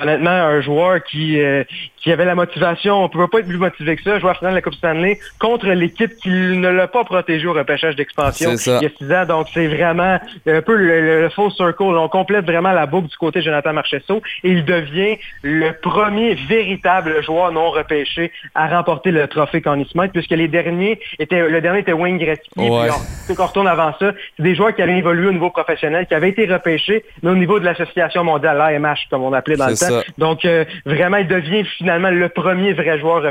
Honnêtement, un joueur qui, euh, qui avait la motivation, on ne peut pas être plus motivé que ça, joueur final de la Coupe Stanley, contre l'équipe qui ne l'a pas protégé au repêchage d'expansion C'est ça. il y a six ans. Donc, c'est vraiment un peu le, le- le full circle. On complète vraiment la boucle du côté de Jonathan Marchesso et il devient le premier véritable joueur non repêché à remporter le trophée Conn Smythe, puisque les derniers étaient, le dernier était Wayne Gretzky. Ouais. Puis on- retourne avant ça, c'est des joueurs qui avaient évolué au niveau professionnel, qui avaient été repêchés, mais au niveau de l'association mondiale, l'AMH, comme on appelait dans le temps. Ça. Donc, euh, vraiment, il devient finalement le premier vrai joueur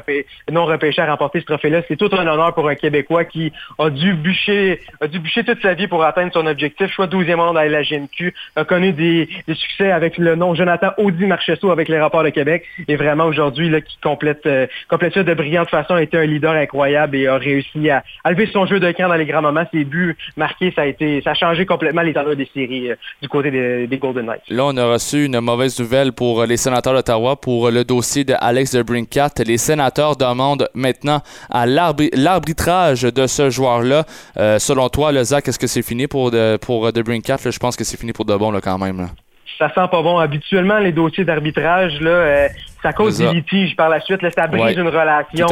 non repêché à remporter ce trophée-là. C'est tout un honneur pour un Québécois qui a dû bûcher, a dû bûcher toute sa vie pour atteindre son objectif. Choix 12e rang dans la GMQ, a connu des, des succès avec le nom Jonathan Audi Marchesso avec les rapports de Québec. Et vraiment, aujourd'hui, là, qui complète, euh, complète ça de brillante façon, a été un leader incroyable et a réussi à, à lever son jeu de camp dans les grands moments. Ses buts marqués, ça a été, ça a changé complètement les des séries euh, du côté des, des Golden Knights. Là, on a reçu une mauvaise nouvelle pour les sénateurs d'Ottawa pour le dossier de Alex de Brincat. Les sénateurs demandent maintenant à l'arbitrage de ce joueur-là. Euh, selon toi, le Zach, est-ce que c'est fini pour de, je pense que c'est fini pour de bon là, quand même. ça sent pas bon. Habituellement, les dossiers d'arbitrage, là, euh, ça cause des litiges par la suite. Là, ça brise Ouais, une relation.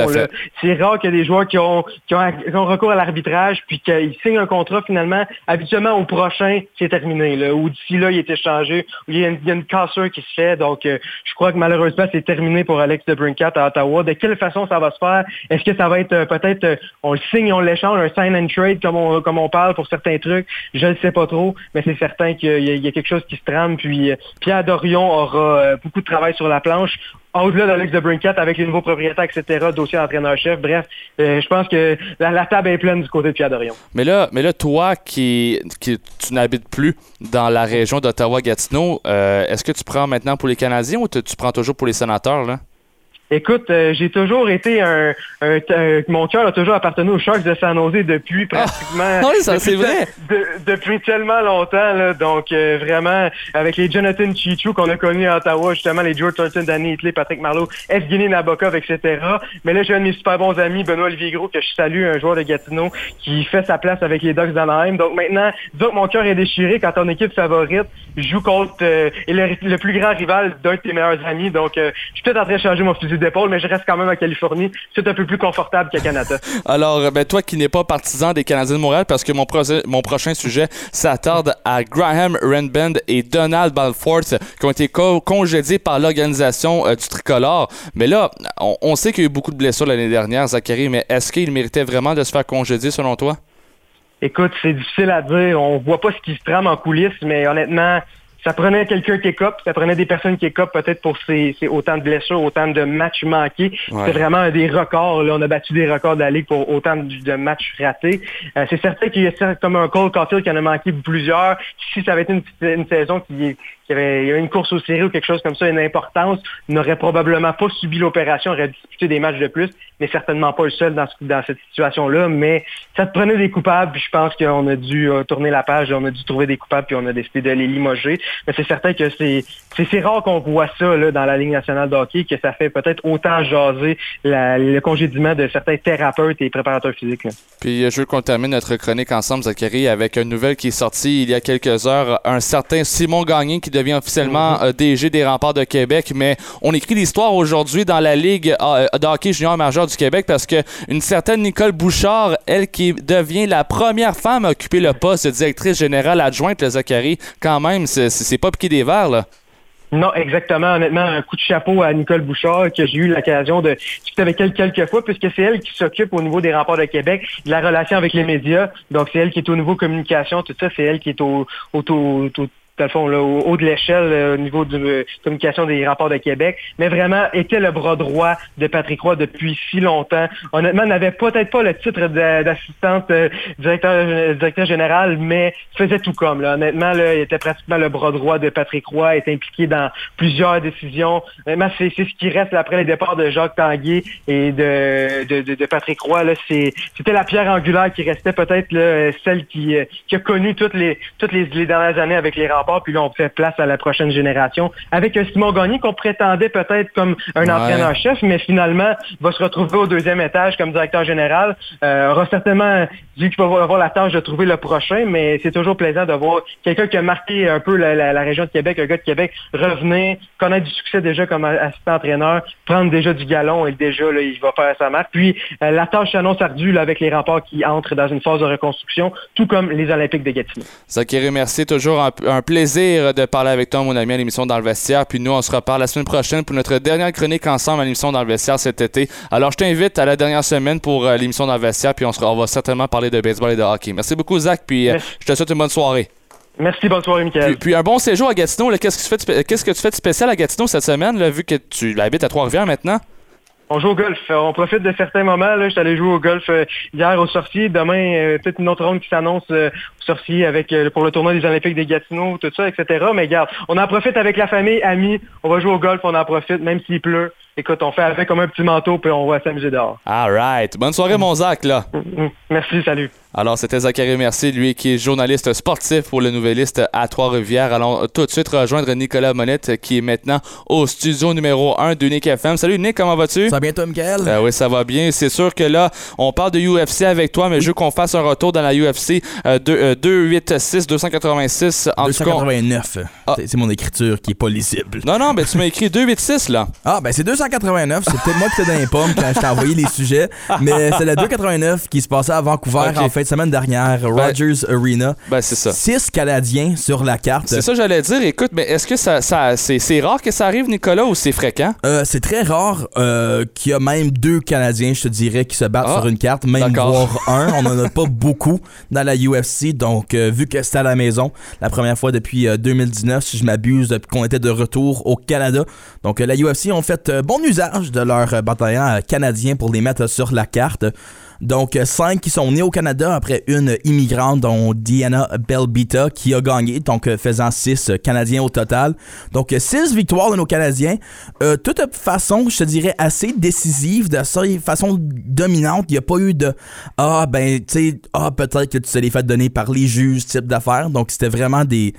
C'est rare qu'il y ait des joueurs qui ont, qui ont, qui ont recours à l'arbitrage puis qu'ils signent un contrat finalement. Habituellement, au prochain, c'est terminé. Là, ou d'ici là, il est échangé. Ou il y a une, il y a une cassure qui se fait. Donc, euh, je crois que malheureusement, c'est terminé pour Alex de Brincat à Ottawa. De quelle façon ça va se faire? Est-ce que ça va être euh, peut-être, euh, on le signe, on l'échange, un sign and trade comme on, comme on parle pour certains trucs? Je ne sais pas trop, mais c'est certain qu'il y, y a quelque chose qui se trame. Puis Pierre Dorion aura beaucoup de travail sur la planche. Au-delà d'Alex de Brincat, avec les nouveaux propriétaires, etc., dossier d'entraîneur-chef, bref, euh, je pense que la, table est pleine du côté de Pierre Dorion. Mais là, mais là toi qui, tu n'habites plus dans la région d'Ottawa-Gatineau, euh, est-ce que tu prends maintenant pour les Canadiens ou tu prends toujours pour les sénateurs? Là? Écoute, euh, j'ai toujours été un, un- un- mon cœur a toujours appartenu aux Sharks de San Jose depuis pratiquement. oui, ça, depuis c'est vrai. de- depuis tellement longtemps, là, donc euh, vraiment avec les Jonathan Chichou qu'on a connus à Ottawa, justement les George Thornton, Danny Hitley, Patrick Marleau, Evgeny Nabokov, etc. Mais là, j'ai un de mes super bons amis, Benoît Gros, que je salue, un joueur de Gatineau qui fait sa place avec les Ducks d'Anaheim. Donc maintenant, que mon cœur est déchiré quand ton équipe favorite joue contre euh, le, le plus grand rival d'un de tes meilleurs amis. Donc euh, je suis peut-être en train de changer mon fusil d'épaule, mais je reste quand même en Californie. C'est un peu plus confortable qu'à Canada. Alors, ben, toi qui n'es pas partisan des Canadiens de Montréal, parce que mon, prochain sujet s'attarde à Graham Renband et Donald Balfour, qui ont été co- congédiés par l'organisation euh, du tricolore. Mais là, on, on sait qu'il y a eu beaucoup de blessures l'année dernière, Zachary, mais est-ce qu'il méritait vraiment de se faire congédier selon toi? Écoute, c'est difficile à dire. On voit pas ce qui se trame en coulisses, mais honnêtement, ça prenait quelqu'un qui écope, ça prenait des personnes qui écopent peut-être pour ces, ces autant de blessures, autant de matchs manqués. Ouais. C'est vraiment un des records. Là. On a battu des records de la Ligue pour autant de, de matchs ratés. Euh, c'est certain qu'il y a comme un Cole Caulfield qui en a manqué plusieurs. Si ça avait été une, une saison qui, qui avait, il y avait une course aux séries ou quelque chose comme ça, une importance, n'aurait probablement pas subi l'opération, aurait disputé des matchs de plus, mais certainement pas le seul dans, ce- dans cette situation-là. Mais ça te prenait des coupables, puis je pense qu'on a dû euh, tourner la page, on a dû trouver des coupables, puis on a décidé de les limoger. Mais c'est certain que c'est rare qu'on voit ça là, dans la Ligue nationale de hockey, que ça fait peut-être autant jaser la- le congédiement de certains thérapeutes et préparateurs physiques. là. Puis euh, je veux qu'on termine notre chronique ensemble, Zachary, avec une nouvelle qui est sortie il y a quelques heures. Un certain Simon Gagné qui devient officiellement euh, DG des Remparts de Québec. Mais on écrit l'histoire aujourd'hui dans la Ligue euh, de hockey junior majeur du Québec parce que une certaine Nicole Bouchard, elle qui devient la première femme à occuper le poste de directrice générale adjointe, le Zachary, quand même, c'est- pas piqué des verres, là. Non, exactement. Honnêtement, un coup de chapeau à Nicole Bouchard, que j'ai eu l'occasion de discuter avec elle quelques fois, puisque c'est elle qui s'occupe au niveau des remparts de Québec de la relation avec les médias. Donc, c'est elle qui est au niveau communication, tout ça. C'est elle qui est au, au, au- au- au haut de l'échelle euh, au niveau de euh, communication des rapports de Québec, mais vraiment était le bras droit de Patrick Roy depuis si longtemps. Honnêtement, n'avait peut-être pas le titre d'assistante euh, directeur, directeur général, mais faisait tout comme. Là. Honnêtement, il était pratiquement le bras droit de Patrick Roy, est impliqué dans plusieurs décisions. Honnêtement, c'est ce qui reste après les départs de Jacques Tanguay et de, de, de- de Patrick Roy. C'était la pierre angulaire qui restait peut-être celle qui, qui a connu toutes les toutes les, les dernières années avec les remparts, puis là, on fait place à la prochaine génération. Avec un Simon Gagné qu'on prétendait peut-être comme un Ouais. entraîneur-chef, mais finalement va se retrouver au deuxième étage comme directeur général. Euh, aura certainement dit qu'il va avoir la tâche de trouver le prochain, mais c'est toujours plaisant de voir quelqu'un qui a marqué un peu la, la- la région de Québec, un gars de Québec, revenir, connaître du succès déjà comme assistant entraîneur, prendre déjà du galon et déjà là, il va faire sa marque. Puis euh, la tâche s'annonce ardue là, avec les remparts qui entrent dans une phase de reconstruction, tout comme les Olympiques de Gatineau. Zachary, merci. Toujours un, un plaisir de parler avec toi, mon ami, à l'émission Dans le Vestiaire. Puis nous, on se reparle la semaine prochaine pour notre dernière chronique ensemble à l'émission Dans le Vestiaire cet été. Alors, je t'invite à la dernière semaine pour euh, l'émission Dans le Vestiaire. Puis on, sera- on va certainement parler de baseball et de hockey. Merci beaucoup, Zach. Puis euh, je te souhaite une bonne soirée. Merci, bonne soirée, Michael. Puis, puis un bon séjour à Gatineau. là. Qu'est-ce que tu fais de spé- qu'est-ce que tu fais de spécial à Gatineau cette semaine, là, vu que tu habites à Trois-Rivières maintenant? On joue au golf. On profite de certains moments. Là, j'étais allé jouer au golf euh, hier au Sorcier. Demain, peut-être une autre ronde qui s'annonce euh, au Sorcier avec euh, pour le tournoi des Olympiques des Gatineau, tout ça, etc. Mais regarde, on en profite avec la famille, amis. On va jouer au golf, on en profite, même s'il pleut. Écoute, on fait avec comme un petit manteau, puis on va s'amuser dehors. All right. Bonne soirée, mon Zach, là. Merci, salut. Alors, c'était Zachary Mercier, lui qui est journaliste sportif pour le Nouvelliste à Trois-Rivières. Allons tout de suite rejoindre Nicolas Monette, qui est maintenant au studio numéro 1 d'Unique FM. Salut Nick, comment vas-tu? Ça va bien, toi, Michael? Euh, oui, ça va bien. C'est sûr que là, on parle de UFC avec toi, mais je veux qu'on fasse un retour dans la UFC euh, deux- euh, 286, 286. En tout cas, 289. C'est- C'est mon écriture qui est pas lisible. Non, non, mais tu m'as écrit 286, là. Ah, ben c'est 289. C'est peut-être moi qui t'ai dans les pommes quand je t'ai envoyé les sujets. Mais c'est la 289 qui se passait à Vancouver en fin de semaine dernière, Rogers Arena. Ben, c'est ça. Six Canadiens sur la carte. C'est ça que j'allais dire. Écoute, mais est-ce que ça, ça c'est, rare que ça arrive, Nicolas, ou c'est fréquent? Euh, c'est très rare euh, qu'il y a même deux Canadiens, je te dirais, qui se battent Ah, sur une carte, même d'accord. voire un. On en a pas beaucoup dans la UFC, donc euh, vu que c'était à la maison, la première fois depuis euh, 2019, si je m'abuse, depuis qu'on était de retour au Canada. Donc la UFC ont fait bon usage de leurs bataillons canadiens pour les mettre sur la carte. Donc, euh, cinq qui sont nés au Canada après une immigrante, dont Diana Belbita, qui a gagné, donc euh, faisant six euh, Canadiens au total. Donc, six victoires de nos Canadiens. Toute façon, je te dirais, assez décisive, de façon dominante. Il n'y a pas eu de « Ah, ben, tu sais, ah, peut-être que tu te l'es fait donner par les juges », type d'affaires. Donc, c'était vraiment des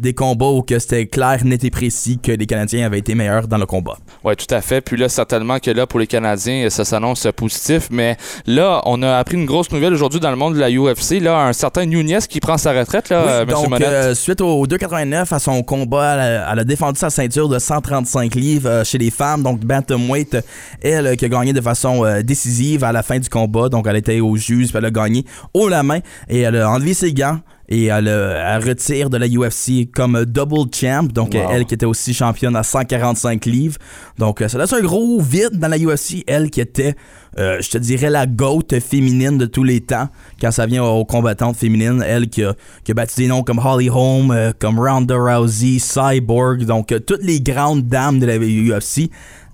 des combats où que c'était clair, net et précis que les Canadiens avaient été meilleurs dans le combat. Oui, tout à fait. Puis là, certainement que là, pour les Canadiens, ça s'annonce positif. Mais là, on a appris une grosse nouvelle aujourd'hui dans le monde de la UFC. Là, un certain Nunez qui prend sa retraite, là, Oui, euh, donc, Monette. euh, suite au 2,89 à son combat, elle a, elle a défendu sa ceinture de 135 livres euh, chez les femmes. Donc, Bantamweight, elle, qui a gagné de façon euh, décisive à la fin du combat. Donc, elle était au juge, puis elle a gagné haut la main et elle a enlevé ses gants. Et elle, euh, elle retire de la UFC comme double champ. Donc, Wow. elle qui était aussi championne à 145 livres. Donc, euh, ça laisse un gros vide dans la UFC. Elle qui était, euh, je te dirais, la GOAT féminine de tous les temps quand ça vient aux combattantes féminines. Elle qui a, qui a battu des noms comme Holly Holm, euh, comme Ronda Rousey, Cyborg. Donc, euh, toutes les grandes dames de la UFC.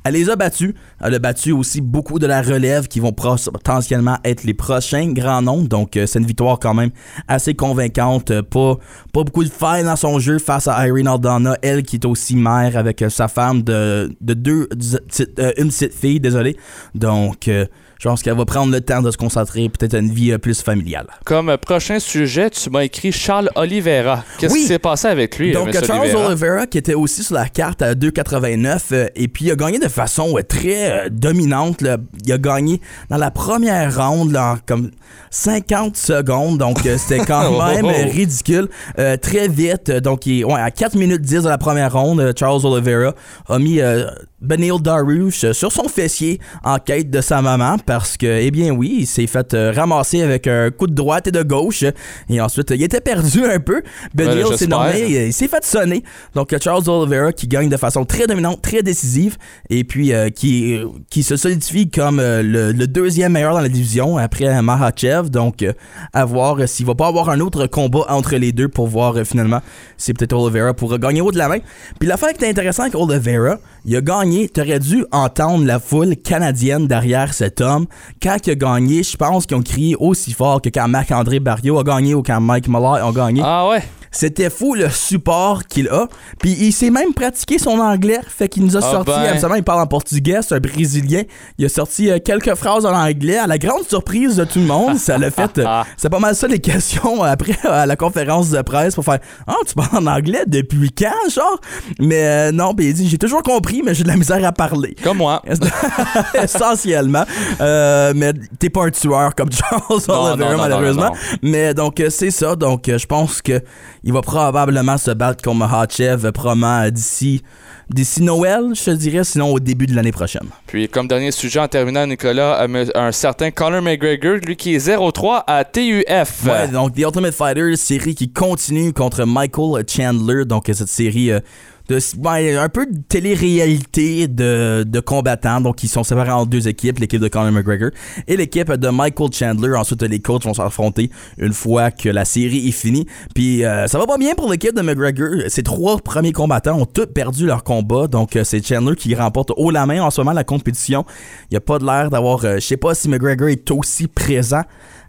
Elle les a battus. Elle a battu aussi beaucoup de la relève qui vont potentiellement être les prochains grands noms. Donc, euh, c'est une victoire quand même assez convaincante. Euh, Pas, pas beaucoup de failles dans son jeu face à Irene Aldana. Elle qui est aussi mère avec euh, sa femme de, de deux, une petite fille, désolé. Donc, je pense qu'elle va prendre le temps de se concentrer peut-être à une vie euh, plus familiale. Comme euh, prochain sujet, tu m'as écrit Charles Oliveira. Qu'est-ce Oui. qui s'est passé avec lui, Donc, euh, M. Charles Oliveira? Oliveira, qui était aussi sur la carte à 2,89, euh, et puis il a gagné de façon très dominante. là. Il a gagné dans la première ronde, là, en comme 50 secondes, donc c'était quand Oh, oh, même oh. euh, ridicule. Euh, très vite, donc il ouais, à 4 minutes 10 de la première ronde, Charles Oliveira a mis euh, Benil Darush euh, sur son fessier en quête de sa maman parce que, eh bien oui, il s'est fait euh, ramasser avec un coup de droite et de gauche et ensuite il était perdu un peu. Benil, j'espère. normal, il, s'est fait sonner. Donc Charles Oliveira qui gagne de façon très dominante, très décisive et puis euh, qui, qui se solidifie comme euh, le, le deuxième meilleur dans la division après Mahachev. Donc euh, à voir s'il va pas avoir un autre combat entre les deux pour voir finalement si peut-être Oliveira pourra gagner haut de la main. Puis l'affaire qui est intéressante avec Oliveira, il a gagné, t'aurais dû entendre la foule canadienne derrière cet homme. Quand il a gagné, je pense qu'ils ont crié aussi fort que quand Marc-André Barrio a gagné ou quand Mike Muller a gagné. Ah ouais? C'était fou le support qu'il a. Puis il s'est même pratiqué son anglais. Fait qu'il nous a Ah sorti, ben. absolument, il parle en portugais, c'est un Brésilien. Il a sorti euh, quelques phrases en anglais. À la grande surprise de tout le monde, ça l'a fait. euh, c'est pas mal ça les questions après à la conférence de presse pour faire Ah, tu parles en anglais depuis quand, genre Mais euh, non, puis il dit J'ai toujours compris, mais j'ai de la misère à parler. Comme moi. Essentiellement. Euh, mais t'es pas un tueur comme Charles Non, Oliveira, non, non, malheureusement. Mais donc, euh, c'est ça. Donc, euh, je pense que il va probablement se battre contre Mahachev, euh, probablement euh, d'ici d'ici Noël, je te dirais, sinon au début de l'année prochaine. Puis, comme dernier sujet en terminant, Nicolas, un, un certain Conor McGregor, lui qui est 0-3 à TUF. Ouais, donc The Ultimate Fighter, série qui continue contre Michael Chandler. Donc, euh, cette série euh, ouais, un peu de télé-réalité de, de combattants. Donc, ils sont séparés en deux équipes, l'équipe de Conor McGregor et l'équipe de Michael Chandler. Ensuite, les coachs vont s'affronter une fois que la série est finie. Puis, euh, ça va pas bien pour l'équipe de McGregor. Ces trois premiers combattants ont tous perdu leur combat. Donc, euh, c'est Chandler qui remporte haut la main en ce moment la compétition. Il n'y a pas de l'air d'avoir... euh, je sais pas si McGregor est aussi présent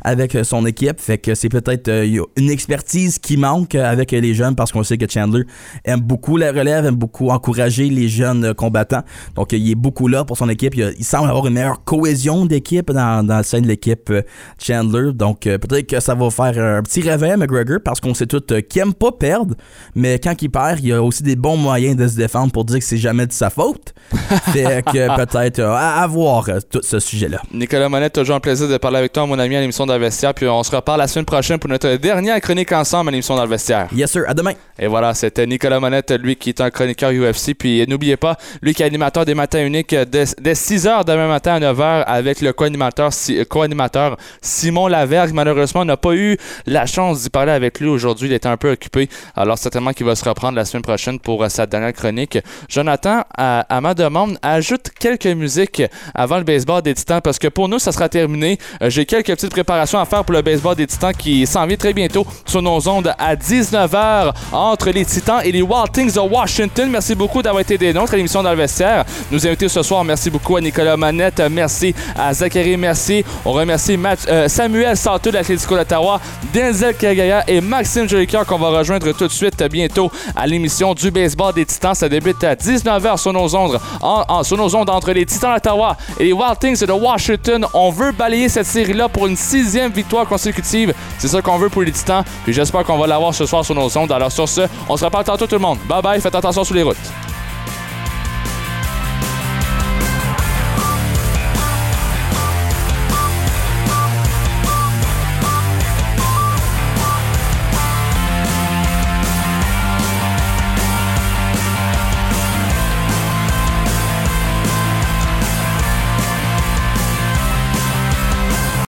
avec euh, son équipe. Fait que c'est peut-être euh, une expertise qui manque euh, avec les jeunes parce qu'on sait que Chandler aime beaucoup la relève, aime beaucoup encourager les jeunes combattants. Donc il est beaucoup là pour son équipe. Il, semble avoir une meilleure cohésion d'équipe dans, dans le sein de l'équipe Chandler. Donc euh, peut-être que ça va faire un petit réveil à McGregor parce qu'on sait tous qu'il aime pas perdre, mais quand il perd, il y a aussi des bons moyens de se défendre pour dire que c'est jamais de sa faute. fait que peut-être euh, à, à voir euh, tout ce sujet-là. Nicolas Monette, toujours un plaisir de parler avec toi, mon ami, à l'émission dans le vestiaire. Puis on se reparle la semaine prochaine pour notre dernière chronique ensemble à l'émission dans le vestiaire. Yes, sir. À demain. Et voilà, c'était Nicolas Monette, lui qui est un chroniqueur UFC. Puis n'oubliez pas, lui qui est animateur des matins uniques dès, dès 6h demain matin à 9h avec le co-animateur, Si- co-animateur Simon Lavergue. Malheureusement, on n'a pas eu la chance d'y parler avec lui aujourd'hui. Il était un peu occupé. Alors certainement qu'il va se reprendre la semaine prochaine pour euh, sa dernière chronique. Jonathan, à, à ma demande, ajoute quelques musiques avant le baseball des Titans parce que pour nous, ça sera terminé. Euh, J'ai quelques petites préparations à faire pour le baseball des Titans qui s'en vient très bientôt sur nos ondes à 19h entre les Titans et les Wild Things de Washington. Merci beaucoup d'avoir été des nôtres à l'émission dans le vestiaire. Nous invités ce soir. Merci beaucoup à Nicolas Manette. Merci à Zachary Mercier. On remercie euh, Samuel Santo de l'Atlético d'Ottawa, Denzel Kagaya et Maxime Jolicoeur qu'on va rejoindre tout de suite bientôt à l'émission du baseball des Titans. Ça débute à 19h sur nos ondes, sur nos ondes entre les Titans d'Ottawa et les Wild Things de Washington. On veut balayer cette série-là pour une sixième victoire consécutive. C'est ça qu'on veut pour les Titans. Puis j'espère qu'on va l'avoir ce soir sur nos ondes. Alors sur ce, on se reparle tantôt tout le monde. Bye bye, faites attention sur les routes.